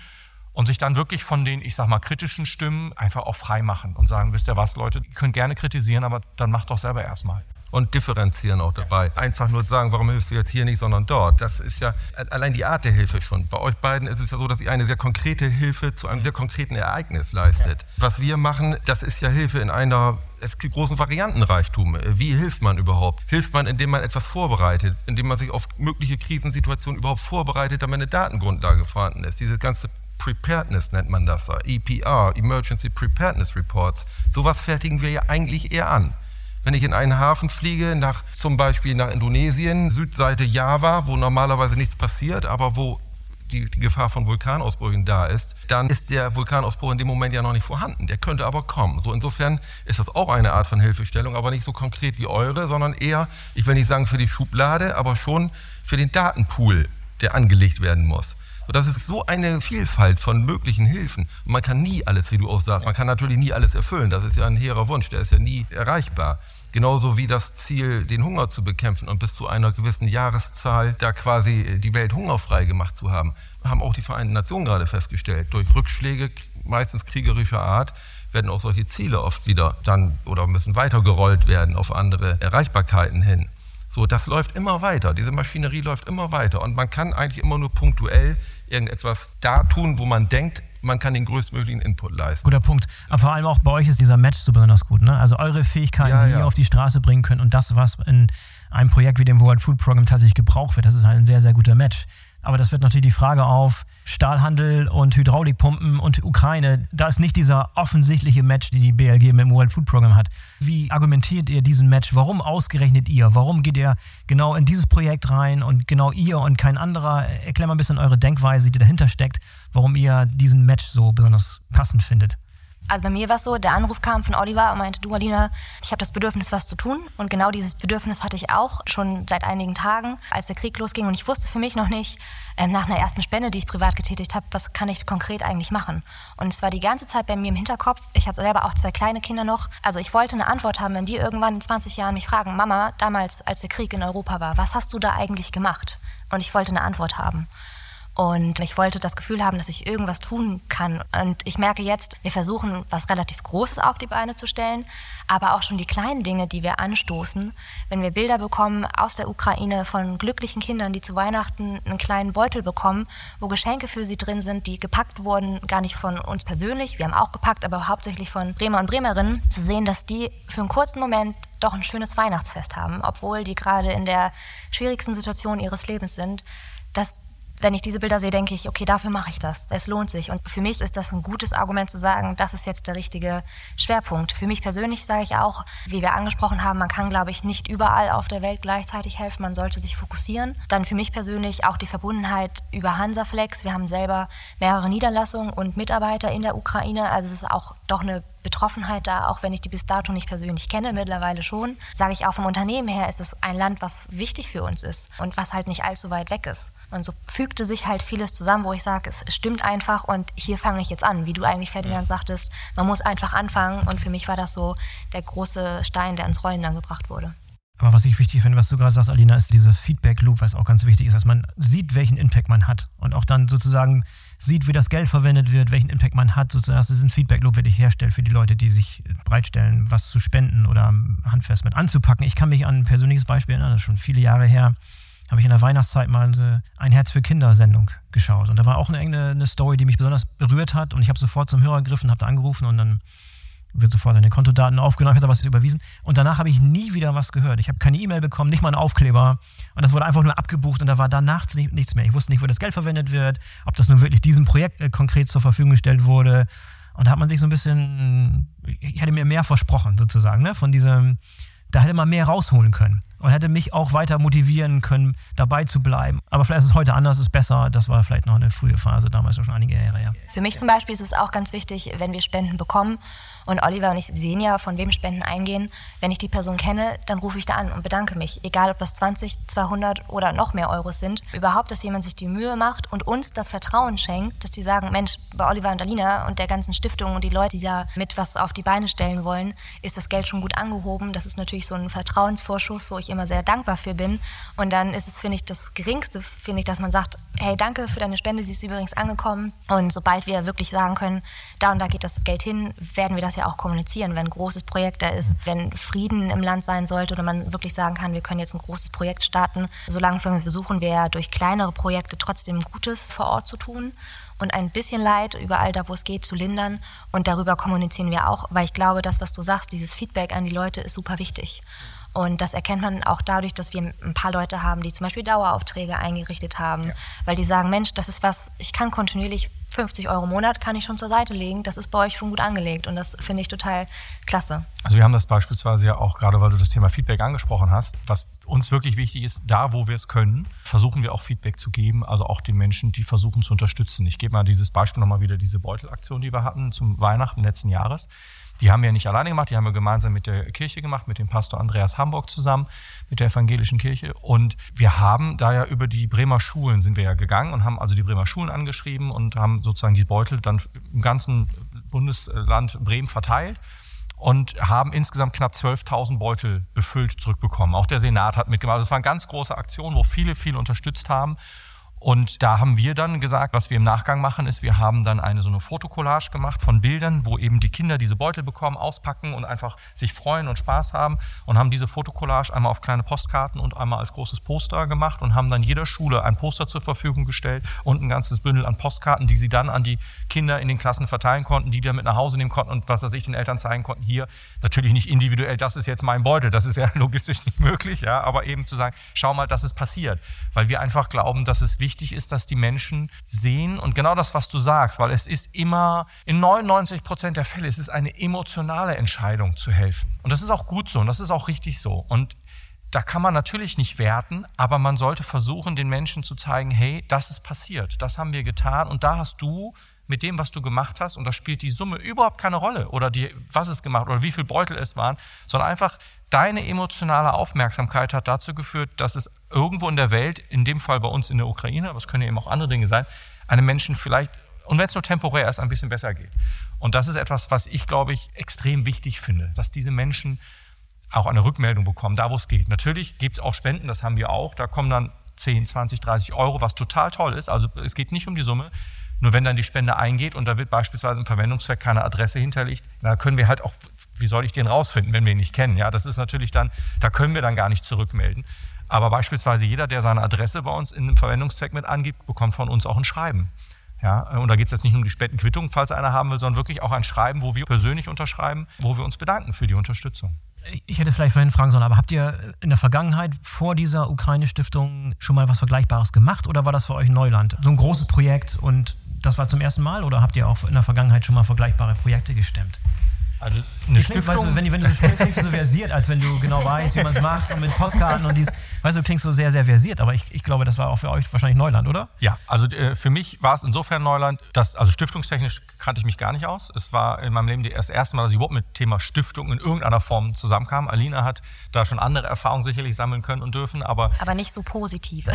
und sich dann wirklich von den, ich sag mal, kritischen Stimmen einfach auch frei machen und sagen, wisst ihr was, Leute, ihr könnt gerne kritisieren, aber dann macht doch selber erstmal und differenzieren auch dabei. Einfach nur sagen, warum hilfst du jetzt hier nicht, sondern dort. Das ist ja allein die Art der Hilfe schon. Bei euch beiden ist es ja so, dass ihr eine sehr konkrete Hilfe zu einem sehr konkreten Ereignis leistet. Was wir machen, das ist ja Hilfe in einer es gibt großen Variantenreichtum. Wie hilft man überhaupt? Hilft man, indem man etwas vorbereitet, indem man sich auf mögliche Krisensituationen überhaupt vorbereitet, damit eine Datengrundlage vorhanden ist. Diese ganze Preparedness nennt man das, EPR, Emergency Preparedness Reports. Sowas fertigen wir ja eigentlich eher an. Wenn ich in einen Hafen fliege, nach, zum Beispiel nach Indonesien, Südseite Java, wo normalerweise nichts passiert, aber wo die, die, Gefahr von Vulkanausbrüchen da ist, dann ist der Vulkanausbruch in dem Moment ja noch nicht vorhanden. Der könnte aber kommen. So insofern ist das auch eine Art von Hilfestellung, aber nicht so konkret wie eure, sondern eher, ich will nicht sagen für die Schublade, aber schon für den Datenpool, der angelegt werden muss. Das ist so eine Vielfalt von möglichen Hilfen. Und man kann nie alles, wie du auch sagst, man kann natürlich nie alles erfüllen. Das ist ja ein hehrer Wunsch, der ist ja nie erreichbar. Genauso wie das Ziel, den Hunger zu bekämpfen und bis zu einer gewissen Jahreszahl da quasi die Welt hungerfrei gemacht zu haben, haben auch die Vereinten Nationen gerade festgestellt. Durch Rückschläge, meistens kriegerischer Art, werden auch solche Ziele oft wieder dann oder müssen weitergerollt werden auf andere Erreichbarkeiten hin. So, das läuft immer weiter. Diese Maschinerie läuft immer weiter. Und man kann eigentlich immer nur punktuell irgendetwas da tun, wo man denkt, man kann den größtmöglichen Input leisten. Guter Punkt. Aber vor allem auch bei euch ist dieser Match so besonders gut. Ne? Also eure Fähigkeiten, ja, die ja. ihr auf die Straße bringen könnt und das, was in einem Projekt wie dem World Food Program tatsächlich gebraucht wird, das ist halt ein sehr, sehr guter Match. Aber das wird natürlich die Frage auf Stahlhandel und Hydraulikpumpen und Ukraine. Da ist nicht dieser offensichtliche Match, die die BLG mit dem World Food Program hat. Wie argumentiert ihr diesen Match? Warum ausgerechnet ihr? Warum geht ihr genau in dieses Projekt rein und genau ihr und kein anderer? Erklär mal ein bisschen eure Denkweise, die dahinter steckt, warum ihr diesen Match so besonders passend findet. Also bei mir war es so, der Anruf kam von Oliver und meinte, du Alina, ich habe das Bedürfnis, was zu tun. Und genau dieses Bedürfnis hatte ich auch schon seit einigen Tagen, als der Krieg losging. Und ich wusste für mich noch nicht, ähm, nach einer ersten Spende, die ich privat getätigt habe, was kann ich konkret eigentlich machen. Und es war die ganze Zeit bei mir im Hinterkopf. Ich habe selber auch zwei kleine Kinder noch. Also ich wollte eine Antwort haben, wenn die irgendwann in 20 Jahren mich fragen, Mama, damals, als der Krieg in Europa war, was hast du da eigentlich gemacht? Und ich wollte eine Antwort haben. Und ich wollte das Gefühl haben, dass ich irgendwas tun kann. Und ich merke jetzt, wir versuchen, was relativ Großes auf die Beine zu stellen, aber auch schon die kleinen Dinge, die wir anstoßen. Wenn wir Bilder bekommen aus der Ukraine von glücklichen Kindern, die zu Weihnachten einen kleinen Beutel bekommen, wo Geschenke für sie drin sind, die gepackt wurden, gar nicht von uns persönlich, wir haben auch gepackt, aber hauptsächlich von Bremer und Bremerinnen, zu sehen, dass die für einen kurzen Moment doch ein schönes Weihnachtsfest haben, obwohl die gerade in der schwierigsten Situation ihres Lebens sind, dass wenn ich diese Bilder sehe, denke ich, okay, dafür mache ich das. Es lohnt sich. Und für mich ist das ein gutes Argument zu sagen, das ist jetzt der richtige Schwerpunkt. Für mich persönlich sage ich auch, wie wir angesprochen haben, man kann, glaube ich, nicht überall auf der Welt gleichzeitig helfen. Man sollte sich fokussieren. Dann für mich persönlich auch die Verbundenheit über Hansaflex. Wir haben selber mehrere Niederlassungen und Mitarbeiter in der Ukraine. Also es ist auch doch eine Betroffenheit da, auch wenn ich die bis dato nicht persönlich kenne, mittlerweile schon. Sage ich auch vom Unternehmen her, ist es ein Land, was wichtig für uns ist und was halt nicht allzu weit weg ist. Und so fügte sich halt vieles zusammen, wo ich sage, es stimmt einfach und hier fange ich jetzt an. Wie du eigentlich, Ferdinand, sagtest, man muss einfach anfangen und für mich war das so der große Stein, der ins Rollen dann gebracht wurde. Aber was ich wichtig finde, was du gerade sagst, Alina, ist dieses Feedback-Loop, was auch ganz wichtig ist, dass man sieht, welchen Impact man hat und auch dann sozusagen sieht, wie das Geld verwendet wird, welchen Impact man hat, sozusagen, dass es ein Feedback-Loop wirklich herstellt für die Leute, die sich bereitstellen, was zu spenden oder handfest mit anzupacken. Ich kann mich an ein persönliches Beispiel erinnern, das ist schon viele Jahre her, habe ich in der Weihnachtszeit mal ein Herz für Kinder-Sendung geschaut. Und da war auch eine, eine Story, die mich besonders berührt hat. Und ich habe sofort zum Hörer gegriffen, habe da angerufen und dann wird sofort deine Kontodaten aufgenommen, hat er was überwiesen. Und danach habe ich nie wieder was gehört. Ich habe keine E-Mail bekommen, nicht mal einen Aufkleber. Und das wurde einfach nur abgebucht und da war danach nichts mehr. Ich wusste nicht, wo das Geld verwendet wird, ob das nun wirklich diesem Projekt äh, konkret zur Verfügung gestellt wurde. Und da hat man sich so ein bisschen, ich hätte mir mehr versprochen sozusagen, ne, von diesem, da hätte man mehr rausholen können und hätte mich auch weiter motivieren können, dabei zu bleiben. Aber vielleicht ist es heute anders, ist besser. Das war vielleicht noch eine frühe Phase, damals schon einige Jahre her. Für mich zum Beispiel ist es auch ganz wichtig, wenn wir Spenden bekommen und Oliver und ich sehen ja, von wem Spenden eingehen. Wenn ich die Person kenne, dann rufe ich da an und bedanke mich. Egal, ob das 20, 200 oder noch mehr Euros sind. Überhaupt, dass jemand sich die Mühe macht und uns das Vertrauen schenkt, dass die sagen, Mensch, bei Oliver und Alina und der ganzen Stiftung und die Leute, die da mit was auf die Beine stellen wollen, ist das Geld schon gut angehoben. Das ist natürlich so ein Vertrauensvorschuss, wo ich immer sehr dankbar für bin. Und dann ist es, finde ich, das Geringste, finde ich, dass man sagt, hey, danke für deine Spende, sie ist übrigens angekommen. Und sobald wir wirklich sagen können, da und da geht das Geld hin, werden wir das ja auch kommunizieren. Wenn ein großes Projekt da ist, wenn Frieden im Land sein sollte oder man wirklich sagen kann, wir können jetzt ein großes Projekt starten, solange versuchen wir ja durch kleinere Projekte trotzdem Gutes vor Ort zu tun und ein bisschen Leid überall da, wo es geht, zu lindern. Und darüber kommunizieren wir auch, weil ich glaube, das, was du sagst, dieses Feedback an die Leute ist super wichtig. Und das erkennt man auch dadurch, dass wir ein paar Leute haben, die zum Beispiel Daueraufträge eingerichtet haben, ja. weil die sagen, Mensch, das ist was, ich kann kontinuierlich 50 Euro im Monat kann ich schon zur Seite legen. Das ist bei euch schon gut angelegt und das finde ich total klasse. Also wir haben das beispielsweise ja auch gerade, weil du das Thema Feedback angesprochen hast, was uns wirklich wichtig ist, da wo wir es können, versuchen wir auch Feedback zu geben, also auch den Menschen, die versuchen zu unterstützen. Ich gebe mal dieses Beispiel nochmal wieder, diese Beutelaktion, die wir hatten zum Weihnachten letzten Jahres. Die haben wir nicht alleine gemacht, die haben wir gemeinsam mit der Kirche gemacht, mit dem Pastor Andreas Hamburg zusammen, mit der evangelischen Kirche. Und wir haben da ja über die Bremer Schulen sind wir ja gegangen und haben also die Bremer Schulen angeschrieben und haben sozusagen die Beutel dann im ganzen Bundesland Bremen verteilt und haben insgesamt knapp 12.000 Beutel befüllt zurückbekommen. Auch der Senat hat mitgemacht. Also es war eine ganz große Aktion, wo viele, viele unterstützt haben. Und da haben wir dann gesagt, was wir im Nachgang machen, ist, wir haben dann eine so eine Fotokollage gemacht von Bildern, wo eben die Kinder diese Beutel bekommen, auspacken und einfach sich freuen und Spaß haben und haben diese Fotokollage einmal auf kleine Postkarten und einmal als großes Poster gemacht und haben dann jeder Schule ein Poster zur Verfügung gestellt und ein ganzes Bündel an Postkarten, die sie dann an die Kinder in den Klassen verteilen konnten, die dann mit nach Hause nehmen konnten und was weiß ich den Eltern zeigen konnten. Hier natürlich nicht individuell, das ist jetzt mein Beutel, das ist ja logistisch nicht möglich, ja, aber eben zu sagen, schau mal, dass es passiert, weil wir einfach glauben, dass es wichtig ist, dass die Menschen sehen und genau das, was du sagst, weil es ist immer, in 99 Prozent der Fälle, es ist eine emotionale Entscheidung zu helfen. Und das ist auch gut so und das ist auch richtig so. Und da kann man natürlich nicht werten, aber man sollte versuchen, den Menschen zu zeigen, hey, das ist passiert, das haben wir getan und da hast du mit dem, was du gemacht hast, und da spielt die Summe überhaupt keine Rolle oder die, was es gemacht oder wie viel Beutel es waren, sondern einfach deine emotionale Aufmerksamkeit hat dazu geführt, dass es irgendwo in der Welt, in dem Fall bei uns in der Ukraine, aber es können eben auch andere Dinge sein, einem Menschen vielleicht, und wenn es nur temporär ist, ein bisschen besser geht. Und das ist etwas, was ich, glaube ich, extrem wichtig finde, dass diese Menschen auch eine Rückmeldung bekommen, da wo es geht. Natürlich gibt es auch Spenden, das haben wir auch, da kommen dann 10, 20, 30 Euro, was total toll ist. Also es geht nicht um die Summe. Nur wenn dann die Spende eingeht und da wird beispielsweise im Verwendungszweck keine Adresse hinterlegt, dann können wir halt auch, wie soll ich den rausfinden, wenn wir ihn nicht kennen? Ja, das ist natürlich dann, da können wir dann gar nicht zurückmelden. Aber beispielsweise jeder, der seine Adresse bei uns in einem Verwendungszweck mit angibt, bekommt von uns auch ein Schreiben. Ja, und da geht es jetzt nicht um die Spendenquittung, falls einer haben will, sondern wirklich auch ein Schreiben, wo wir persönlich unterschreiben, wo wir uns bedanken für die Unterstützung. Ich hätte es vielleicht vorhin fragen sollen, aber habt ihr in der Vergangenheit vor dieser Ukraine-Stiftung schon mal was Vergleichbares gemacht oder war das für euch Neuland? So ein großes Projekt und das war zum ersten Mal oder habt ihr auch in der Vergangenheit schon mal vergleichbare Projekte gestemmt? Also eine Ich Stiftung. Weißt du, wenn, wenn du so sprichst, klingst du so versiert, als wenn du genau weißt, wie man es macht und mit Postkarten und dies. Weißt du, du klingst so sehr, sehr versiert, aber ich, ich glaube, das war auch für euch wahrscheinlich Neuland, oder? Ja, also äh, für mich war es insofern Neuland, dass, also stiftungstechnisch kannte ich mich gar nicht aus. Es war in meinem Leben das erste Mal, dass ich überhaupt mit Thema Stiftung in irgendeiner Form zusammenkam. Alina hat da schon andere Erfahrungen sicherlich sammeln können und dürfen, aber, Aber nicht so positive.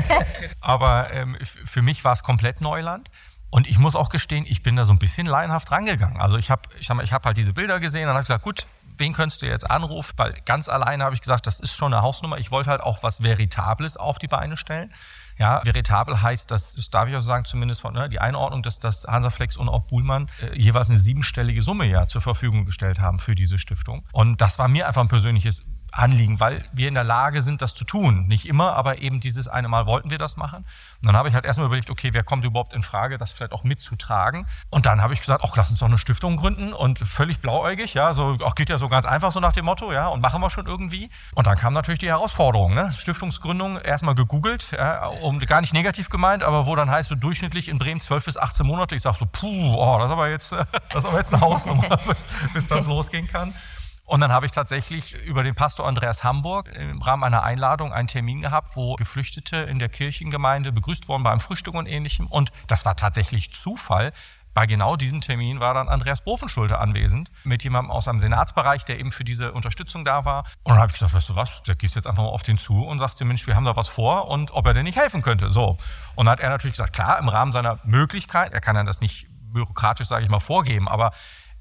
aber ähm, für mich war es komplett Neuland. Und ich muss auch gestehen, ich bin da so ein bisschen laienhaft rangegangen. Also ich habe ich hab, ich hab halt diese Bilder gesehen und habe gesagt, gut, wen könntest du jetzt anrufen? Weil ganz alleine habe ich gesagt, das ist schon eine Hausnummer. Ich wollte halt auch was Veritables auf die Beine stellen. Ja, veritabel heißt, dass, das darf ich auch sagen, zumindest von ne, die Einordnung, dass, dass Hansaflex und auch Buhlmann äh, jeweils eine siebenstellige Summe ja zur Verfügung gestellt haben für diese Stiftung. Und das war mir einfach ein persönliches Anliegen, weil wir in der Lage sind, das zu tun. Nicht immer, aber eben dieses eine Mal wollten wir das machen. Und dann habe ich halt erstmal überlegt, okay, wer kommt überhaupt in Frage, das vielleicht auch mitzutragen. Und dann habe ich gesagt, ach, lass uns doch eine Stiftung gründen und völlig blauäugig, ja, so, auch geht ja so ganz einfach so nach dem Motto, ja, und machen wir schon irgendwie. Und dann kam natürlich die Herausforderung, ne? Stiftungsgründung, erstmal gegoogelt, ja, um, gar nicht negativ gemeint, aber wo dann heißt so durchschnittlich in Bremen 12 bis 18 Monate. Ich sage so, puh, oh, das ist aber jetzt, das ist aber jetzt eine Hausnummer, bis, bis das losgehen kann. Und dann habe ich tatsächlich über den Pastor Andreas Hamburg im Rahmen einer Einladung einen Termin gehabt, wo Geflüchtete in der Kirchengemeinde begrüßt wurden beim Frühstück und ähnlichem. Und das war tatsächlich Zufall. Bei genau diesem Termin war dann Andreas Bofenschulte anwesend mit jemandem aus einem Senatsbereich, der eben für diese Unterstützung da war. Und dann habe ich gesagt, weißt du was, da gehst jetzt einfach mal auf den zu und sagst dir, Mensch, wir haben da was vor und ob er denn nicht helfen könnte. So. Und dann hat er natürlich gesagt, klar, im Rahmen seiner Möglichkeit, er kann ja das nicht bürokratisch, sage ich mal, vorgeben, aber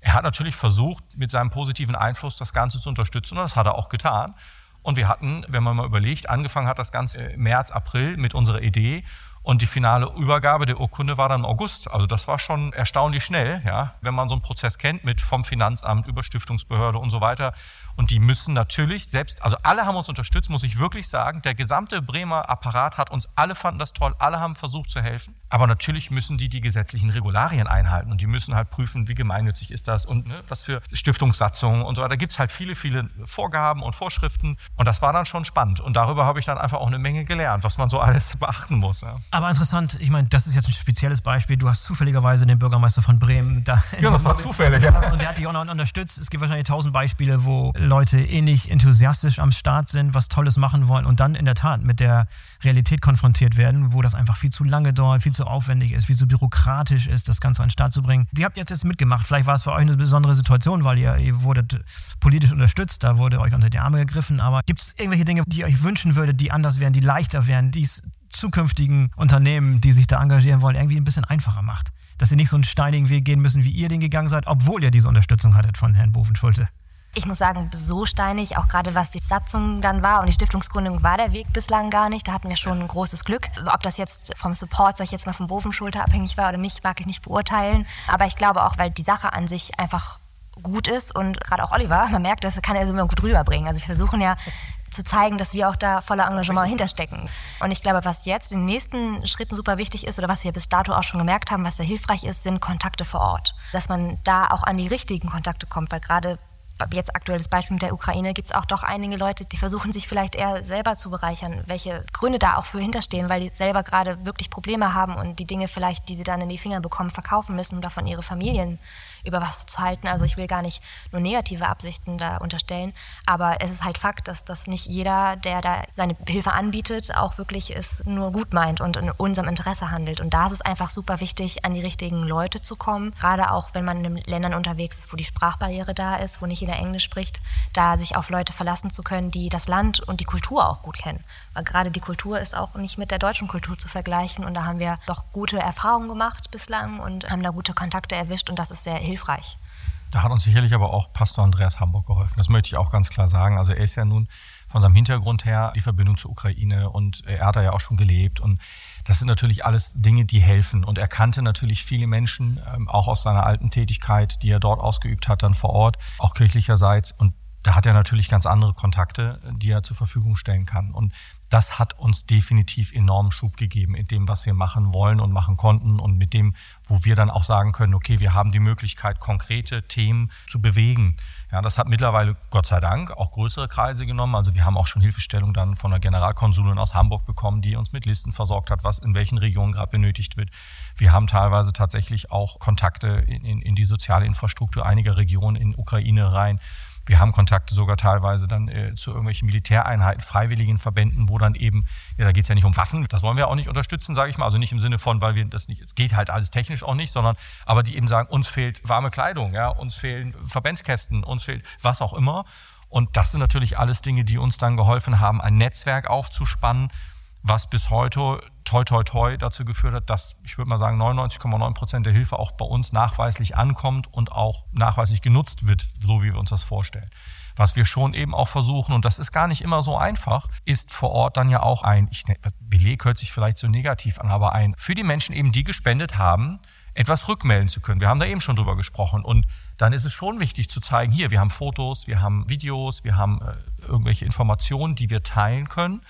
er hat natürlich versucht, mit seinem positiven Einfluss das Ganze zu unterstützen und das hat er auch getan. Und wir hatten, wenn man mal überlegt, angefangen hat das Ganze im März, April mit unserer Idee und die finale Übergabe der Urkunde war dann im August. Also das war schon erstaunlich schnell, ja, wenn man so einen Prozess kennt mit vom Finanzamt über Stiftungsbehörde und so weiter. Und die müssen natürlich selbst, also alle haben uns unterstützt, muss ich wirklich sagen. Der gesamte Bremer Apparat hat uns, alle fanden das toll, alle haben versucht zu helfen. Aber natürlich müssen die die gesetzlichen Regularien einhalten und die müssen halt prüfen, wie gemeinnützig ist das und ne, was für Stiftungssatzungen und so weiter. Da gibt es halt viele, viele Vorgaben und Vorschriften und das war dann schon spannend. Und darüber habe ich dann einfach auch eine Menge gelernt, was man so alles beachten muss. Ja. Aber interessant, ich meine, das ist jetzt ein spezielles Beispiel. Du hast zufälligerweise den Bürgermeister von Bremen da. Ja, das war zufällig, ja. Und der hat dich auch noch unterstützt. Es gibt wahrscheinlich tausend Beispiele, wo Leute ähnlich enthusiastisch am Start sind, was Tolles machen wollen und dann in der Tat mit der Realität konfrontiert werden, wo das einfach viel zu lange dauert, viel zu aufwendig ist, viel zu bürokratisch ist, das Ganze an den Start zu bringen. Die habt jetzt jetzt mitgemacht. Vielleicht war es für euch eine besondere Situation, weil ihr, ihr wurdet politisch unterstützt, da wurde euch unter die Arme gegriffen. Aber gibt es irgendwelche Dinge, die ihr euch wünschen würdet, die anders wären, die leichter wären, die es zukünftigen Unternehmen, die sich da engagieren wollen, irgendwie ein bisschen einfacher macht? Dass ihr nicht so einen steinigen Weg gehen müssen, wie ihr den gegangen seid, obwohl ihr diese Unterstützung hattet von Herrn Bovenschulte. Ich muss sagen, so steinig, auch gerade was die Satzung dann war und die Stiftungsgründung war der Weg bislang gar nicht. Da hatten wir schon ein großes Glück. Ob das jetzt vom Support, sag ich jetzt mal vom Bofenschulter abhängig war oder nicht, mag ich nicht beurteilen. Aber ich glaube auch, weil die Sache an sich einfach gut ist und gerade auch Oliver, man merkt, das kann er so gut rüberbringen. Also wir versuchen ja zu zeigen, dass wir auch da voller Engagement hinterstecken. Und ich glaube, was jetzt in den nächsten Schritten super wichtig ist oder was wir bis dato auch schon gemerkt haben, was sehr hilfreich ist, sind Kontakte vor Ort. Dass man da auch an die richtigen Kontakte kommt, weil gerade jetzt aktuelles Beispiel mit der Ukraine, gibt es auch doch einige Leute, die versuchen sich vielleicht eher selber zu bereichern, welche Gründe da auch für hinterstehen, weil die selber gerade wirklich Probleme haben und die Dinge vielleicht, die sie dann in die Finger bekommen, verkaufen müssen, um davon ihre Familien über was zu halten. Also ich will gar nicht nur negative Absichten da unterstellen, aber es ist halt Fakt, dass, dass nicht jeder, der da seine Hilfe anbietet, auch wirklich es nur gut meint und in unserem Interesse handelt. Und da ist es einfach super wichtig, an die richtigen Leute zu kommen, gerade auch wenn man in Ländern unterwegs ist, wo die Sprachbarriere da ist, wo nicht jeder Englisch spricht, da sich auf Leute verlassen zu können, die das Land und die Kultur auch gut kennen. Weil gerade die Kultur ist auch nicht mit der deutschen Kultur zu vergleichen und da haben wir doch gute Erfahrungen gemacht bislang und haben da gute Kontakte erwischt und das ist sehr hilfreich hilfreich. Da hat uns sicherlich aber auch Pastor Andreas Hamburg geholfen. Das möchte ich auch ganz klar sagen. Also er ist ja nun von seinem Hintergrund her die Verbindung zur Ukraine und er hat da ja auch schon gelebt und das sind natürlich alles Dinge, die helfen. Und er kannte natürlich viele Menschen, ähm, auch aus seiner alten Tätigkeit, die er dort ausgeübt hat, dann vor Ort, auch kirchlicherseits. Und da hat er natürlich ganz andere Kontakte, die er zur Verfügung stellen kann. Und das hat uns definitiv enormen Schub gegeben in dem, was wir machen wollen und machen konnten und mit dem, wo wir dann auch sagen können, okay, wir haben die Möglichkeit, konkrete Themen zu bewegen. Ja, das hat mittlerweile, Gott sei Dank, auch größere Kreise genommen. Also wir haben auch schon Hilfestellung dann von der Generalkonsulin aus Hamburg bekommen, die uns mit Listen versorgt hat, was in welchen Regionen gerade benötigt wird. Wir haben teilweise tatsächlich auch Kontakte in, in, in die soziale Infrastruktur einiger Regionen in Ukraine rein. Wir haben Kontakte sogar teilweise dann äh, zu irgendwelchen Militäreinheiten, freiwilligen Verbänden, wo dann eben, ja, da geht es ja nicht um Waffen, das wollen wir auch nicht unterstützen, sage ich mal. Also nicht im Sinne von, weil wir das nicht, es geht halt alles technisch auch nicht, sondern aber die eben sagen, uns fehlt warme Kleidung, ja, uns fehlen Verbandskästen, uns fehlt was auch immer. Und das sind natürlich alles Dinge, die uns dann geholfen haben, ein Netzwerk aufzuspannen, was bis heute toi toi toi dazu geführt hat, dass ich würde mal sagen 99,9 Prozent der Hilfe auch bei uns nachweislich ankommt und auch nachweislich genutzt wird, so wie wir uns das vorstellen. Was wir schon eben auch versuchen, und das ist gar nicht immer so einfach, ist vor Ort dann ja auch ein, ich, Beleg hört sich vielleicht so negativ an, aber ein, für die Menschen eben, die gespendet haben, etwas rückmelden zu können. Wir haben da eben schon drüber gesprochen und dann ist es schon wichtig zu zeigen, hier, wir haben Fotos, wir haben Videos, wir haben äh, irgendwelche Informationen, die wir teilen können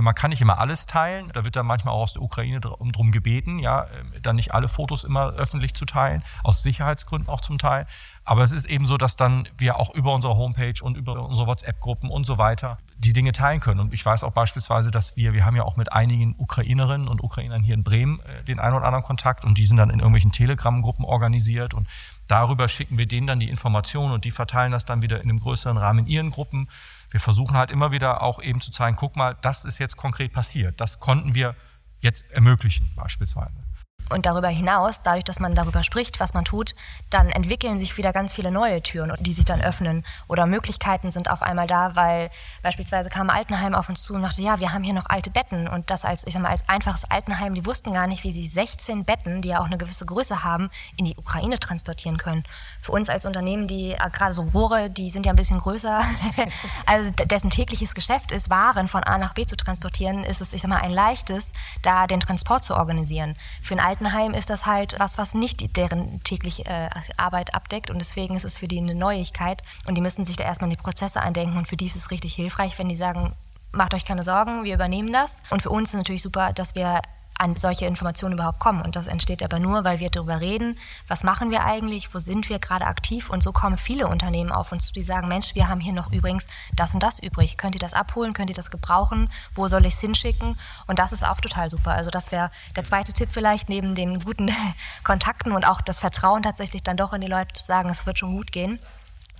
man kann nicht immer alles teilen. Da wird dann manchmal auch aus der Ukraine drum gebeten, ja, äh, dann nicht alle Fotos immer öffentlich zu teilen, aus Sicherheitsgründen auch zum Teil. Aber es ist eben so, dass dann wir auch über unsere Homepage und über unsere WhatsApp-Gruppen und so weiter die Dinge teilen können. Und ich weiß auch beispielsweise, dass wir, wir haben ja auch mit einigen Ukrainerinnen und Ukrainern hier in Bremen äh, den einen oder anderen Kontakt und die sind dann in irgendwelchen Telegram-Gruppen organisiert und darüber schicken wir denen dann die Informationen und die verteilen das dann wieder in einem größeren Rahmen in ihren Gruppen wir versuchen halt immer wieder auch eben zu zeigen, guck mal, das ist jetzt konkret passiert. Das konnten wir jetzt ermöglichen beispielsweise. Und darüber hinaus, dadurch, dass man darüber spricht, was man tut, dann entwickeln sich wieder ganz viele neue Türen, die sich dann öffnen. Oder Möglichkeiten sind auf einmal da, weil beispielsweise kam Altenheim auf uns zu und sagte, ja, wir haben hier noch alte Betten. Und das als, ich sag mal, als einfaches Altenheim, die wussten gar nicht, wie sie 16 Betten, die ja auch eine gewisse Größe haben, in die Ukraine transportieren können. Für uns als Unternehmen, die äh, gerade so Rohre, die sind ja ein bisschen größer, also dessen tägliches Geschäft ist, Waren von A nach B zu transportieren, ist es, ich sag mal, ein leichtes, da den Transport zu organisieren. Für ein Altenheim ist das halt was, was nicht deren tägliche äh, Arbeit abdeckt. Und deswegen ist es für die eine Neuigkeit. Und die müssen sich da erstmal in die Prozesse eindenken. Und für die ist es richtig hilfreich, wenn die sagen, macht euch keine Sorgen, wir übernehmen das. Und für uns ist natürlich super, dass wir an solche Informationen überhaupt kommen. Und das entsteht aber nur, weil wir darüber reden, was machen wir eigentlich, wo sind wir gerade aktiv. Und so kommen viele Unternehmen auf uns zu, die sagen, Mensch, wir haben hier noch übrigens das und das übrig. Könnt ihr das abholen? Könnt ihr das gebrauchen? Wo soll ich es hinschicken? Und das ist auch total super. Also das wäre der zweite Tipp vielleicht, neben den guten Kontakten und auch das Vertrauen tatsächlich dann doch in die Leute zu sagen, es wird schon gut gehen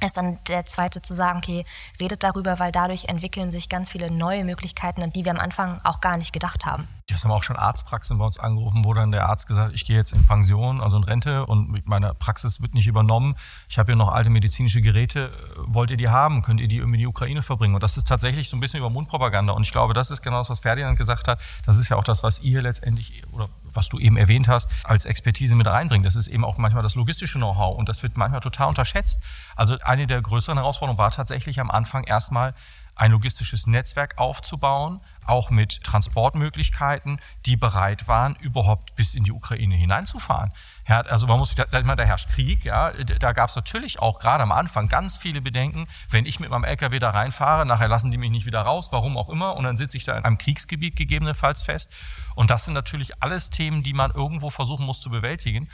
ist dann der zweite zu sagen, okay, redet darüber, weil dadurch entwickeln sich ganz viele neue Möglichkeiten, an die wir am Anfang auch gar nicht gedacht haben. Das haben auch schon Arztpraxen bei uns angerufen, wo dann der Arzt gesagt ich gehe jetzt in Pension, also in Rente und meine Praxis wird nicht übernommen. Ich habe hier noch alte medizinische Geräte. Wollt ihr die haben? Könnt ihr die irgendwie in die Ukraine verbringen? Und das ist tatsächlich so ein bisschen über Mundpropaganda. Und ich glaube, das ist genau das, was Ferdinand gesagt hat. Das ist ja auch das, was ihr letztendlich oder was du eben erwähnt hast, als Expertise mit reinbringt. Das ist eben auch manchmal das logistische Know-how und das wird manchmal total unterschätzt. Also eine der größeren Herausforderungen war tatsächlich am Anfang erstmal ein logistisches Netzwerk aufzubauen, auch mit Transportmöglichkeiten, die bereit waren, überhaupt bis in die Ukraine hineinzufahren. Ja, also man muss, da, da herrscht Krieg, ja, da gab es natürlich auch gerade am Anfang ganz viele Bedenken, wenn ich mit meinem LKW da reinfahre, nachher lassen die mich nicht wieder raus, warum auch immer, und dann sitze ich da in einem Kriegsgebiet gegebenenfalls fest. Und das sind natürlich alles Themen, die man irgendwo versuchen muss zu bewältigen.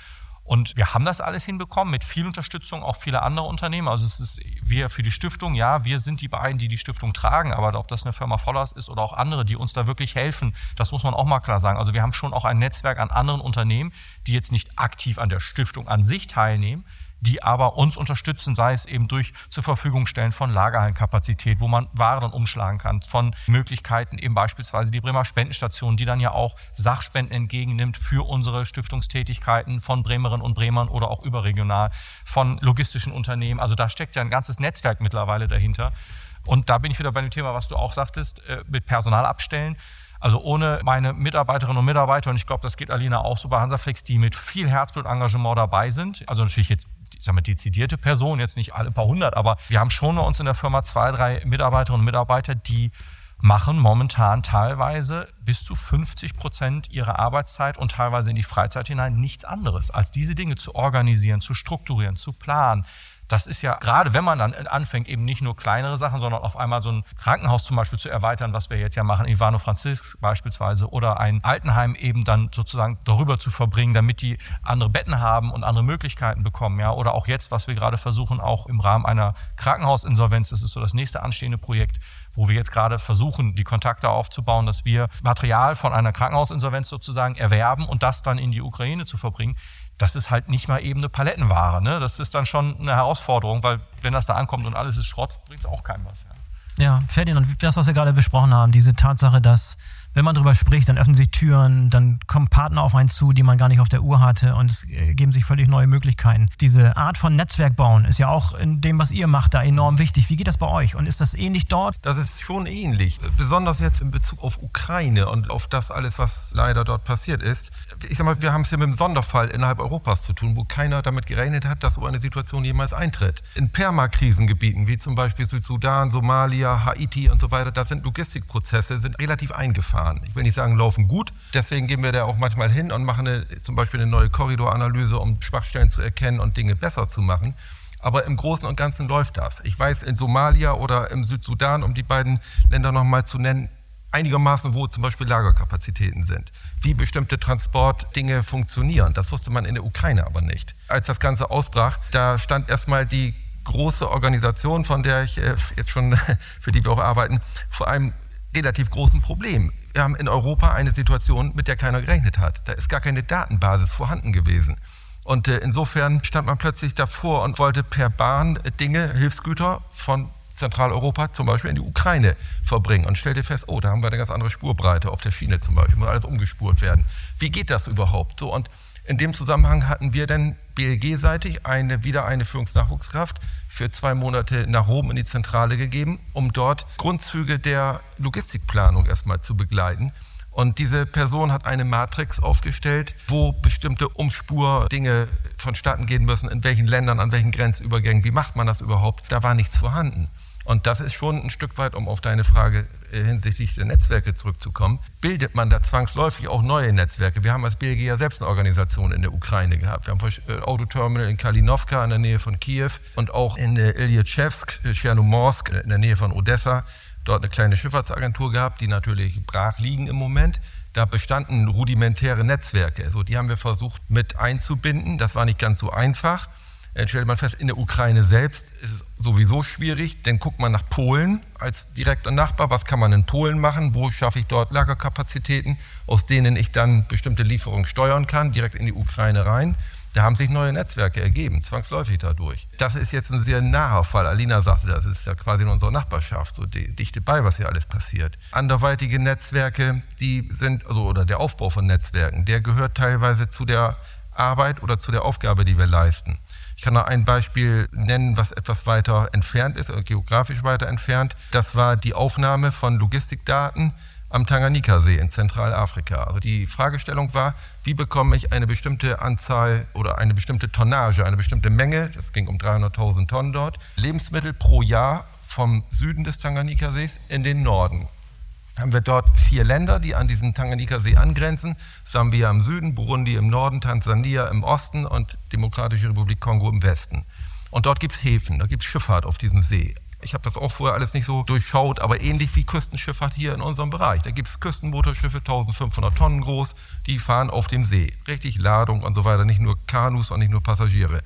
Und wir haben das alles hinbekommen mit viel Unterstützung auch vieler anderer Unternehmen. Also es ist wir für die Stiftung, ja, wir sind die beiden, die die Stiftung tragen, aber ob das eine Firma Vollers ist oder auch andere, die uns da wirklich helfen, das muss man auch mal klar sagen. Also wir haben schon auch ein Netzwerk an anderen Unternehmen, die jetzt nicht aktiv an der Stiftung an sich teilnehmen, die aber uns unterstützen, sei es eben durch zur Verfügung stellen von Lagerhallenkapazität, wo man Waren umschlagen kann, von Möglichkeiten eben beispielsweise die Bremer Spendenstation, die dann ja auch Sachspenden entgegennimmt für unsere Stiftungstätigkeiten von Bremerinnen und Bremern oder auch überregional von logistischen Unternehmen. Also da steckt ja ein ganzes Netzwerk mittlerweile dahinter. Und da bin ich wieder bei dem Thema, was du auch sagtest, äh, mit Personal abstellen. Also ohne meine Mitarbeiterinnen und Mitarbeiter, und ich glaube, das geht Alina auch so bei Hansaflex, die mit viel Herzblut Engagement dabei sind. Also natürlich jetzt ich sag mal, dezidierte Personen, jetzt nicht alle paar hundert, aber wir haben schon bei uns in der Firma zwei, drei Mitarbeiterinnen und Mitarbeiter, die machen momentan teilweise bis zu 50 Prozent ihrer Arbeitszeit und teilweise in die Freizeit hinein nichts anderes, als diese Dinge zu organisieren, zu strukturieren, zu planen, das ist ja gerade, wenn man dann anfängt, eben nicht nur kleinere Sachen, sondern auf einmal so ein Krankenhaus zum Beispiel zu erweitern, was wir jetzt ja machen, Ivano Franzisk beispielsweise, oder ein Altenheim eben dann sozusagen darüber zu verbringen, damit die andere Betten haben und andere Möglichkeiten bekommen, ja, oder auch jetzt, was wir gerade versuchen, auch im Rahmen einer Krankenhausinsolvenz, das ist so das nächste anstehende Projekt, wo wir jetzt gerade versuchen, die Kontakte aufzubauen, dass wir Material von einer Krankenhausinsolvenz sozusagen erwerben und das dann in die Ukraine zu verbringen das ist halt nicht mal eben eine Palettenware. Ne? Das ist dann schon eine Herausforderung, weil wenn das da ankommt und alles ist Schrott, bringt es auch keinem was. Ja, ja Ferdinand, das, was wir gerade besprochen haben, diese Tatsache, dass wenn man darüber spricht, dann öffnen sich Türen, dann kommen Partner auf einen zu, die man gar nicht auf der Uhr hatte und es äh, geben sich völlig neue Möglichkeiten. Diese Art von Netzwerk bauen ist ja auch in dem, was ihr macht, da enorm wichtig. Wie geht das bei euch und ist das ähnlich dort? Das ist schon ähnlich, besonders jetzt in Bezug auf Ukraine und auf das alles, was leider dort passiert ist. Ich sag mal, wir haben es hier mit einem Sonderfall innerhalb Europas zu tun, wo keiner damit gerechnet hat, dass so eine Situation jemals eintritt. In Permakrisengebieten wie zum Beispiel Südsudan, Somalia, Haiti und so weiter, da sind Logistikprozesse sind relativ eingefahren fahren. Ich will nicht sagen, laufen gut. Deswegen gehen wir da auch manchmal hin und machen eine, zum Beispiel eine neue Korridoranalyse, um Schwachstellen zu erkennen und Dinge besser zu machen. Aber im Großen und Ganzen läuft das. Ich weiß, in Somalia oder im Südsudan, um die beiden Länder nochmal zu nennen, einigermaßen, wo zum Beispiel Lagerkapazitäten sind, wie bestimmte Transportdinge funktionieren. Das wusste man in der Ukraine aber nicht. Als das Ganze ausbrach, da stand erstmal die große Organisation, von der ich äh, jetzt schon, für die wir auch arbeiten, vor einem relativ großen Problem wir haben in Europa eine Situation, mit der keiner gerechnet hat. Da ist gar keine Datenbasis vorhanden gewesen. Und äh, insofern stand man plötzlich davor und wollte per Bahn äh, Dinge, Hilfsgüter von Zentraleuropa zum Beispiel in die Ukraine verbringen und stellte fest, oh, da haben wir eine ganz andere Spurbreite auf der Schiene zum Beispiel, muss alles umgespurt werden. Wie geht das überhaupt? So und in dem Zusammenhang hatten wir dann BLG-seitig eine, wieder eine Führungsnachwuchskraft für zwei Monate nach Rom in die Zentrale gegeben, um dort Grundzüge der Logistikplanung erstmal zu begleiten. Und diese Person hat eine Matrix aufgestellt, wo bestimmte Umspurdinge vonstatten gehen müssen, in welchen Ländern, an welchen Grenzübergängen, wie macht man das überhaupt. Da war nichts vorhanden. Und das ist schon ein Stück weit, um auf deine Frage äh, hinsichtlich der Netzwerke zurückzukommen, bildet man da zwangsläufig auch neue Netzwerke. Wir haben als BLG ja selbst eine Organisation in der Ukraine gehabt. Wir haben äh, Autoterminal in Kalinovka in der Nähe von Kiew und auch in Ilyachevsk, äh, Chernomorsk in der Nähe von Odessa dort eine kleine Schifffahrtsagentur gehabt, die natürlich brach liegen im Moment. Da bestanden rudimentäre Netzwerke. So, die haben wir versucht mit einzubinden. Das war nicht ganz so einfach. Dann stellt man fest, in der Ukraine selbst ist es sowieso schwierig. Dann guckt man nach Polen als direkter Nachbar. Was kann man in Polen machen? Wo schaffe ich dort Lagerkapazitäten, aus denen ich dann bestimmte Lieferungen steuern kann, direkt in die Ukraine rein? Da haben sich neue Netzwerke ergeben, zwangsläufig dadurch. Das ist jetzt ein sehr naher Fall. Alina sagte, das ist ja quasi in unserer Nachbarschaft, so dicht bei, was hier alles passiert. Anderweitige Netzwerke, die sind, also, oder der Aufbau von Netzwerken, der gehört teilweise zu der Arbeit oder zu der Aufgabe, die wir leisten. Ich kann noch ein Beispiel nennen, was etwas weiter entfernt ist, geografisch weiter entfernt. Das war die Aufnahme von Logistikdaten am Tanganika-See in Zentralafrika. Also die Fragestellung war, wie bekomme ich eine bestimmte Anzahl oder eine bestimmte Tonnage, eine bestimmte Menge, das ging um 300.000 Tonnen dort, Lebensmittel pro Jahr vom Süden des Tanganika-Sees in den Norden haben wir dort vier Länder, die an diesen Tanganjika-See angrenzen. Sambia im Süden, Burundi im Norden, Tansania im Osten und Demokratische Republik Kongo im Westen. Und dort gibt es Häfen, da gibt es Schifffahrt auf diesem See. Ich habe das auch vorher alles nicht so durchschaut, aber ähnlich wie Küstenschifffahrt hier in unserem Bereich. Da gibt es Küstenmotorschiffe, 1500 Tonnen groß, die fahren auf dem See. Richtig Ladung und so weiter, nicht nur Kanus und nicht nur Passagiere.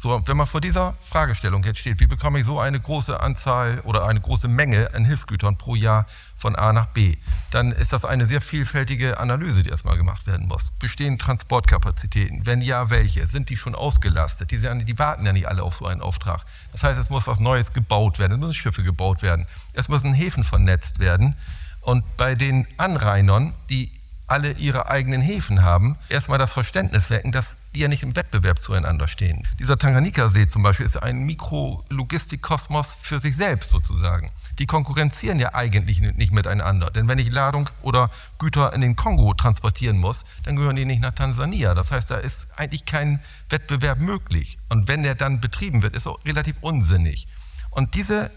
So, wenn man vor dieser Fragestellung jetzt steht, wie bekomme ich so eine große Anzahl oder eine große Menge an Hilfsgütern pro Jahr von A nach B, dann ist das eine sehr vielfältige Analyse, die erstmal gemacht werden muss. Bestehen Transportkapazitäten? Wenn ja, welche? Sind die schon ausgelastet? Die, die warten ja nicht alle auf so einen Auftrag. Das heißt, es muss was Neues gebaut werden, es müssen Schiffe gebaut werden, es müssen Häfen vernetzt werden. Und bei den Anrainern, die alle ihre eigenen Häfen haben, erstmal das Verständnis wecken, dass die ja nicht im Wettbewerb zueinander stehen. Dieser Tanganjika-See zum Beispiel ist ein Mikrologistikkosmos für sich selbst sozusagen. Die konkurrenzieren ja eigentlich nicht miteinander. Denn wenn ich Ladung oder Güter in den Kongo transportieren muss, dann gehören die nicht nach Tansania. Das heißt, da ist eigentlich kein Wettbewerb möglich. Und wenn der dann betrieben wird, ist auch relativ unsinnig. Und diese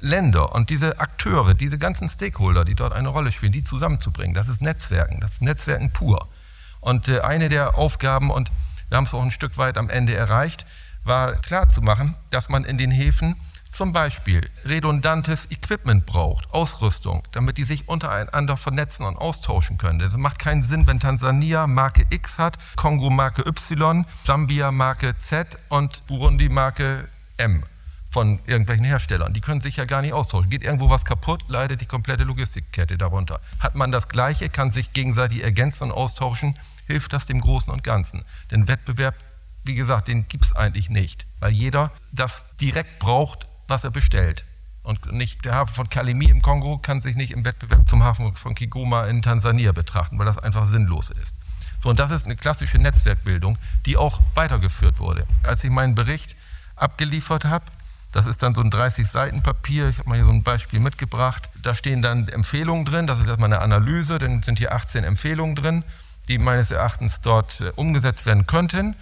Länder und diese Akteure, diese ganzen Stakeholder, die dort eine Rolle spielen, die zusammenzubringen. Das ist Netzwerken, das ist Netzwerken pur. Und äh, eine der Aufgaben, und wir haben es auch ein Stück weit am Ende erreicht, war klarzumachen, dass man in den Häfen zum Beispiel redundantes Equipment braucht, Ausrüstung, damit die sich untereinander vernetzen und austauschen können. Es macht keinen Sinn, wenn Tansania Marke X hat, Kongo Marke Y, Sambia Marke Z und Burundi Marke M von irgendwelchen Herstellern. Die können sich ja gar nicht austauschen. Geht irgendwo was kaputt, leidet die komplette Logistikkette darunter. Hat man das Gleiche, kann sich gegenseitig ergänzen und austauschen, hilft das dem Großen und Ganzen. Denn Wettbewerb, wie gesagt, den gibt es eigentlich nicht, weil jeder das direkt braucht, was er bestellt. Und nicht der Hafen von Kalemi im Kongo kann sich nicht im Wettbewerb zum Hafen von Kigoma in Tansania betrachten, weil das einfach sinnlos ist. So, und das ist eine klassische Netzwerkbildung, die auch weitergeführt wurde. Als ich meinen Bericht abgeliefert habe, das ist dann so ein 30 Seiten Papier. Ich habe mal hier so ein Beispiel mitgebracht. Da stehen dann Empfehlungen drin. Das ist erstmal eine Analyse. Dann sind hier 18 Empfehlungen drin, die meines Erachtens dort äh, umgesetzt werden könnten.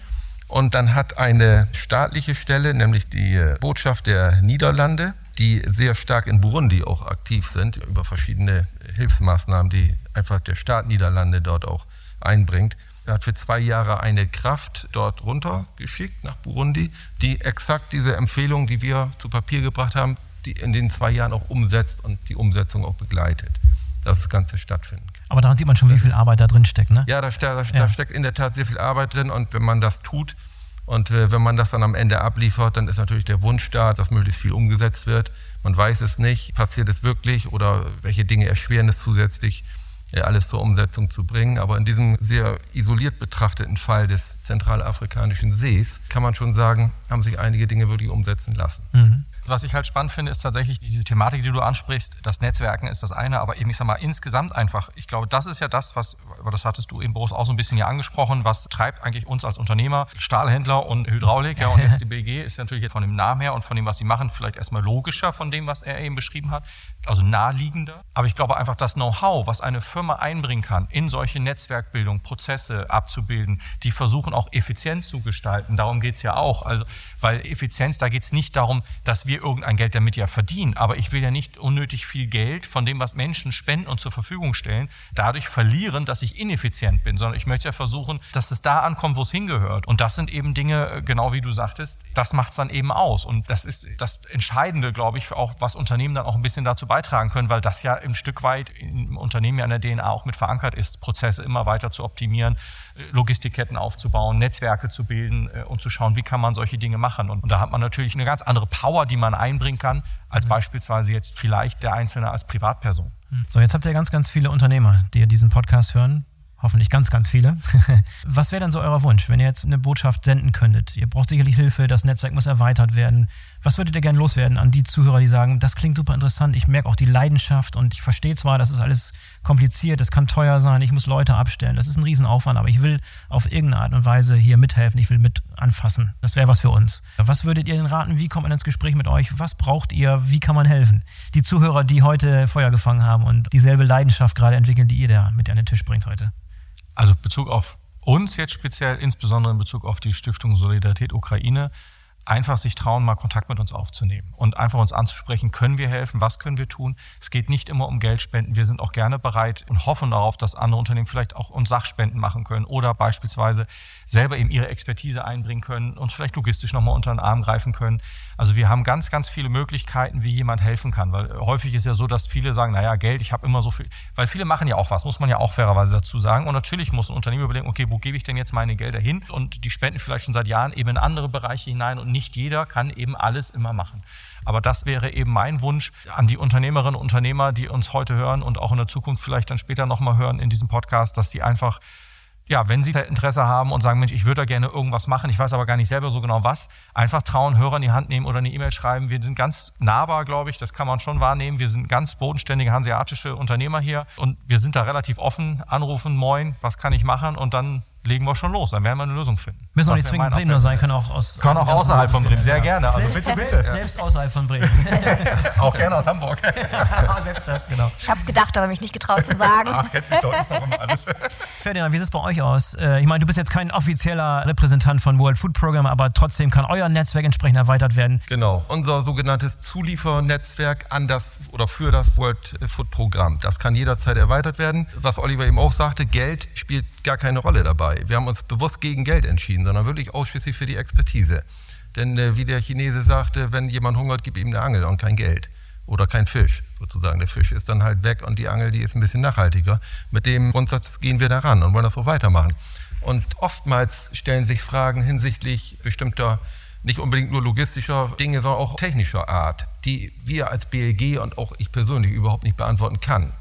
Und dann hat eine staatliche Stelle, nämlich die äh, Botschaft der Niederlande, die sehr stark in Burundi auch aktiv sind, über verschiedene Hilfsmaßnahmen, die einfach der Staat Niederlande dort auch einbringt, er hat für zwei Jahre eine Kraft dort runtergeschickt nach Burundi, die exakt diese Empfehlungen, die wir zu Papier gebracht haben, die in den zwei Jahren auch umsetzt und die Umsetzung auch begleitet, dass das Ganze stattfinden kann. Aber daran sieht man schon, wie viel Arbeit da drin steckt, ne? Ja, da, da, da ja. steckt in der Tat sehr viel Arbeit drin und wenn man das tut und äh, wenn man das dann am Ende abliefert, dann ist natürlich der Wunsch da, dass möglichst viel umgesetzt wird. Man weiß es nicht, passiert es wirklich oder welche Dinge erschweren es zusätzlich alles zur Umsetzung zu bringen. Aber in diesem sehr isoliert betrachteten Fall des zentralafrikanischen Sees kann man schon sagen, haben sich einige Dinge wirklich umsetzen lassen. Mhm. Was ich halt spannend finde, ist tatsächlich diese Thematik, die du ansprichst. Das Netzwerken ist das eine, aber eben, ich sag mal, insgesamt einfach. Ich glaube, das ist ja das, was, aber das hattest du eben, Boris, auch so ein bisschen ja angesprochen, was treibt eigentlich uns als Unternehmer, Stahlhändler und Hydraulik, ja, und jetzt die BG ist natürlich jetzt von dem Namen her und von dem, was sie machen, vielleicht erstmal logischer von dem, was er eben beschrieben hat, also naheliegender. Aber ich glaube einfach, das Know-how, was eine Firma einbringen kann, in solche Netzwerkbildung, Prozesse abzubilden, die versuchen auch effizient zu gestalten. Darum geht's ja auch. Also, weil Effizienz, da geht's nicht darum, dass wir irgendein Geld damit ja verdienen. Aber ich will ja nicht unnötig viel Geld von dem, was Menschen spenden und zur Verfügung stellen, dadurch verlieren, dass ich ineffizient bin, sondern ich möchte ja versuchen, dass es da ankommt, wo es hingehört. Und das sind eben Dinge, äh, genau wie du sagtest, das macht es dann eben aus. Und das ist das Entscheidende, glaube ich, auch was Unternehmen dann auch ein bisschen dazu beitragen können, weil das ja ein Stück weit im Unternehmen ja in der DNA auch mit verankert ist, Prozesse immer weiter zu optimieren, äh, Logistikketten aufzubauen, Netzwerke zu bilden äh, und zu schauen, wie kann man solche Dinge machen. Und, und da hat man natürlich eine ganz andere Power, die man einbringen kann, als mhm. beispielsweise jetzt vielleicht der Einzelne als Privatperson. Mhm. So, jetzt habt ihr ganz, ganz viele Unternehmer, die diesen Podcast hören. Hoffentlich ganz, ganz viele. Was wäre denn so euer Wunsch, wenn ihr jetzt eine Botschaft senden könntet? Ihr braucht sicherlich Hilfe, das Netzwerk muss erweitert werden. Was würdet ihr gerne loswerden an die Zuhörer, die sagen, das klingt super interessant, ich merke auch die Leidenschaft und ich verstehe zwar, das ist alles kompliziert, es kann teuer sein, ich muss Leute abstellen, das ist ein Riesenaufwand, aber ich will auf irgendeine Art und Weise hier mithelfen, ich will mit anfassen. Das wäre was für uns. Was würdet ihr denn raten? Wie kommt man ins Gespräch mit euch? Was braucht ihr? Wie kann man helfen? Die Zuhörer, die heute Feuer gefangen haben und dieselbe Leidenschaft gerade entwickeln, die ihr da mit an den Tisch bringt heute. Also Bezug auf uns jetzt speziell, insbesondere in Bezug auf die Stiftung Solidarität Ukraine, einfach sich trauen, mal Kontakt mit uns aufzunehmen und einfach uns anzusprechen, können wir helfen, was können wir tun. Es geht nicht immer um Geldspenden, wir sind auch gerne bereit und hoffen darauf, dass andere Unternehmen vielleicht auch uns Sachspenden machen können oder beispielsweise selber eben ihre Expertise einbringen können, uns vielleicht logistisch nochmal unter den Arm greifen können. Also wir haben ganz, ganz viele Möglichkeiten, wie jemand helfen kann, weil häufig ist ja so, dass viele sagen, naja, Geld, ich habe immer so viel, weil viele machen ja auch was, muss man ja auch fairerweise dazu sagen. Und natürlich muss ein Unternehmen überlegen, okay, wo gebe ich denn jetzt meine Gelder hin? Und die spenden vielleicht schon seit Jahren eben in andere Bereiche hinein und nicht jeder kann eben alles immer machen. Aber das wäre eben mein Wunsch an die Unternehmerinnen und Unternehmer, die uns heute hören und auch in der Zukunft vielleicht dann später nochmal hören in diesem Podcast, dass die einfach ja, wenn Sie Interesse haben und sagen, Mensch, ich würde da gerne irgendwas machen, ich weiß aber gar nicht selber so genau was, einfach trauen, Hörer in die Hand nehmen oder eine E-Mail schreiben. Wir sind ganz nahbar, glaube ich, das kann man schon wahrnehmen. Wir sind ganz bodenständige hanseatische Unternehmer hier und wir sind da relativ offen, anrufen, moin, was kann ich machen und dann legen wir schon los. Dann werden wir eine Lösung finden. Müssen auch nicht zwingend Bremen sein, können auch aus. Kann auch außerhalb von Bremen, sehr gerne. Also selbst, bitte, bitte. Selbst außerhalb von Bremen. auch gerne aus Hamburg. selbst das, genau. Ich habe es gedacht, aber mich nicht getraut zu sagen. Ach, doch, ist doch immer alles. Ferdinand, wie sieht es bei euch aus? Äh, ich meine, du bist jetzt kein offizieller Repräsentant von World Food Program, aber trotzdem kann euer Netzwerk entsprechend erweitert werden. Genau, unser sogenanntes Zuliefernetzwerk an das oder für das World Food Programm. Das kann jederzeit erweitert werden. Was Oliver eben auch sagte, Geld spielt gar keine Rolle dabei. Wir haben uns bewusst gegen Geld entschieden, sondern wirklich ausschließlich für die Expertise. Denn äh, wie der Chinese sagte, wenn jemand hungert, gib ihm eine Angel und kein Geld. Oder kein Fisch, sozusagen. Der Fisch ist dann halt weg und die Angel, die ist ein bisschen nachhaltiger. Mit dem Grundsatz gehen wir daran und wollen das auch weitermachen. Und oftmals stellen sich Fragen hinsichtlich bestimmter, nicht unbedingt nur logistischer Dinge, sondern auch technischer Art, die wir als BLG und auch ich persönlich überhaupt nicht beantworten kann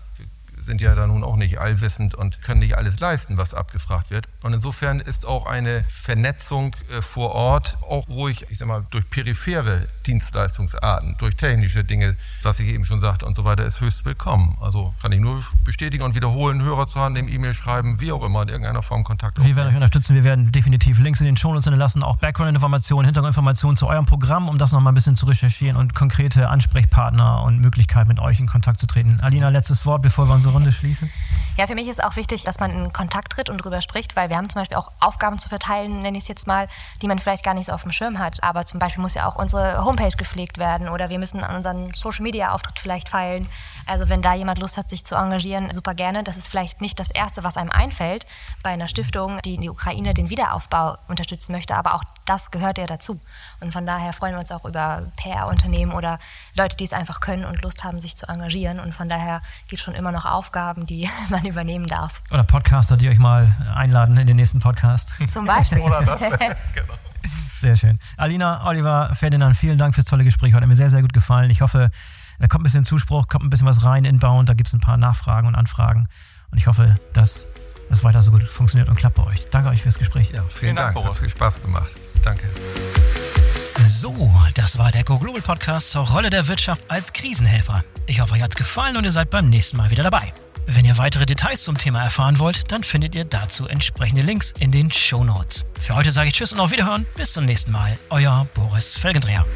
sind ja da nun auch nicht allwissend und können nicht alles leisten, was abgefragt wird. Und insofern ist auch eine Vernetzung äh, vor Ort auch ruhig, ich sag mal, durch periphere Dienstleistungsarten, durch technische Dinge, was ich eben schon sagte und so weiter, ist höchst willkommen. Also kann ich nur bestätigen und wiederholen, Hörer zu haben, E-Mail schreiben, wie auch immer, in irgendeiner Form Kontakt aufnehmen. Wir werden euch unterstützen. Wir werden definitiv Links in den Shownotes hinterlassen, auch Background-Informationen, Hintergrundinformationen zu eurem Programm, um das nochmal ein bisschen zu recherchieren und konkrete Ansprechpartner und Möglichkeiten mit euch in Kontakt zu treten. Alina, letztes Wort, bevor wir unsere Runde schließen? Ja, für mich ist auch wichtig, dass man in Kontakt tritt und darüber spricht, weil wir haben zum Beispiel auch Aufgaben zu verteilen, nenne ich es jetzt mal, die man vielleicht gar nicht so auf dem Schirm hat. Aber zum Beispiel muss ja auch unsere Homepage gepflegt werden oder wir müssen an unseren Social-Media-Auftritt vielleicht feilen. Also wenn da jemand Lust hat, sich zu engagieren, super gerne. Das ist vielleicht nicht das Erste, was einem einfällt bei einer Stiftung, die in die Ukraine den Wiederaufbau unterstützen möchte, aber auch das gehört ja dazu. Und von daher freuen wir uns auch über PR-Unternehmen oder Leute, die es einfach können und Lust haben, sich zu engagieren. Und von daher gibt es schon immer noch Aufgaben, die man übernehmen darf. Oder Podcaster, die euch mal einladen in den nächsten Podcast. Zum Beispiel. oder das. genau. Sehr schön. Alina, Oliver, Ferdinand, vielen Dank fürs tolle Gespräch. Hat mir sehr, sehr gut gefallen. Ich hoffe, da kommt ein bisschen Zuspruch, kommt ein bisschen was rein inbound. Da gibt es ein paar Nachfragen und Anfragen. Und ich hoffe, dass es weiter so gut funktioniert und klappt bei euch. Danke euch fürs Gespräch. Ja, vielen, vielen Dank, Dank. Hat viel Spaß gemacht. Danke. So, das war der Go Global Podcast zur Rolle der Wirtschaft als Krisenhelfer. Ich hoffe, euch hat es gefallen und ihr seid beim nächsten Mal wieder dabei. Wenn ihr weitere Details zum Thema erfahren wollt, dann findet ihr dazu entsprechende Links in den Show Notes. Für heute sage ich Tschüss und auf Wiederhören. Bis zum nächsten Mal. Euer Boris Felgendreher.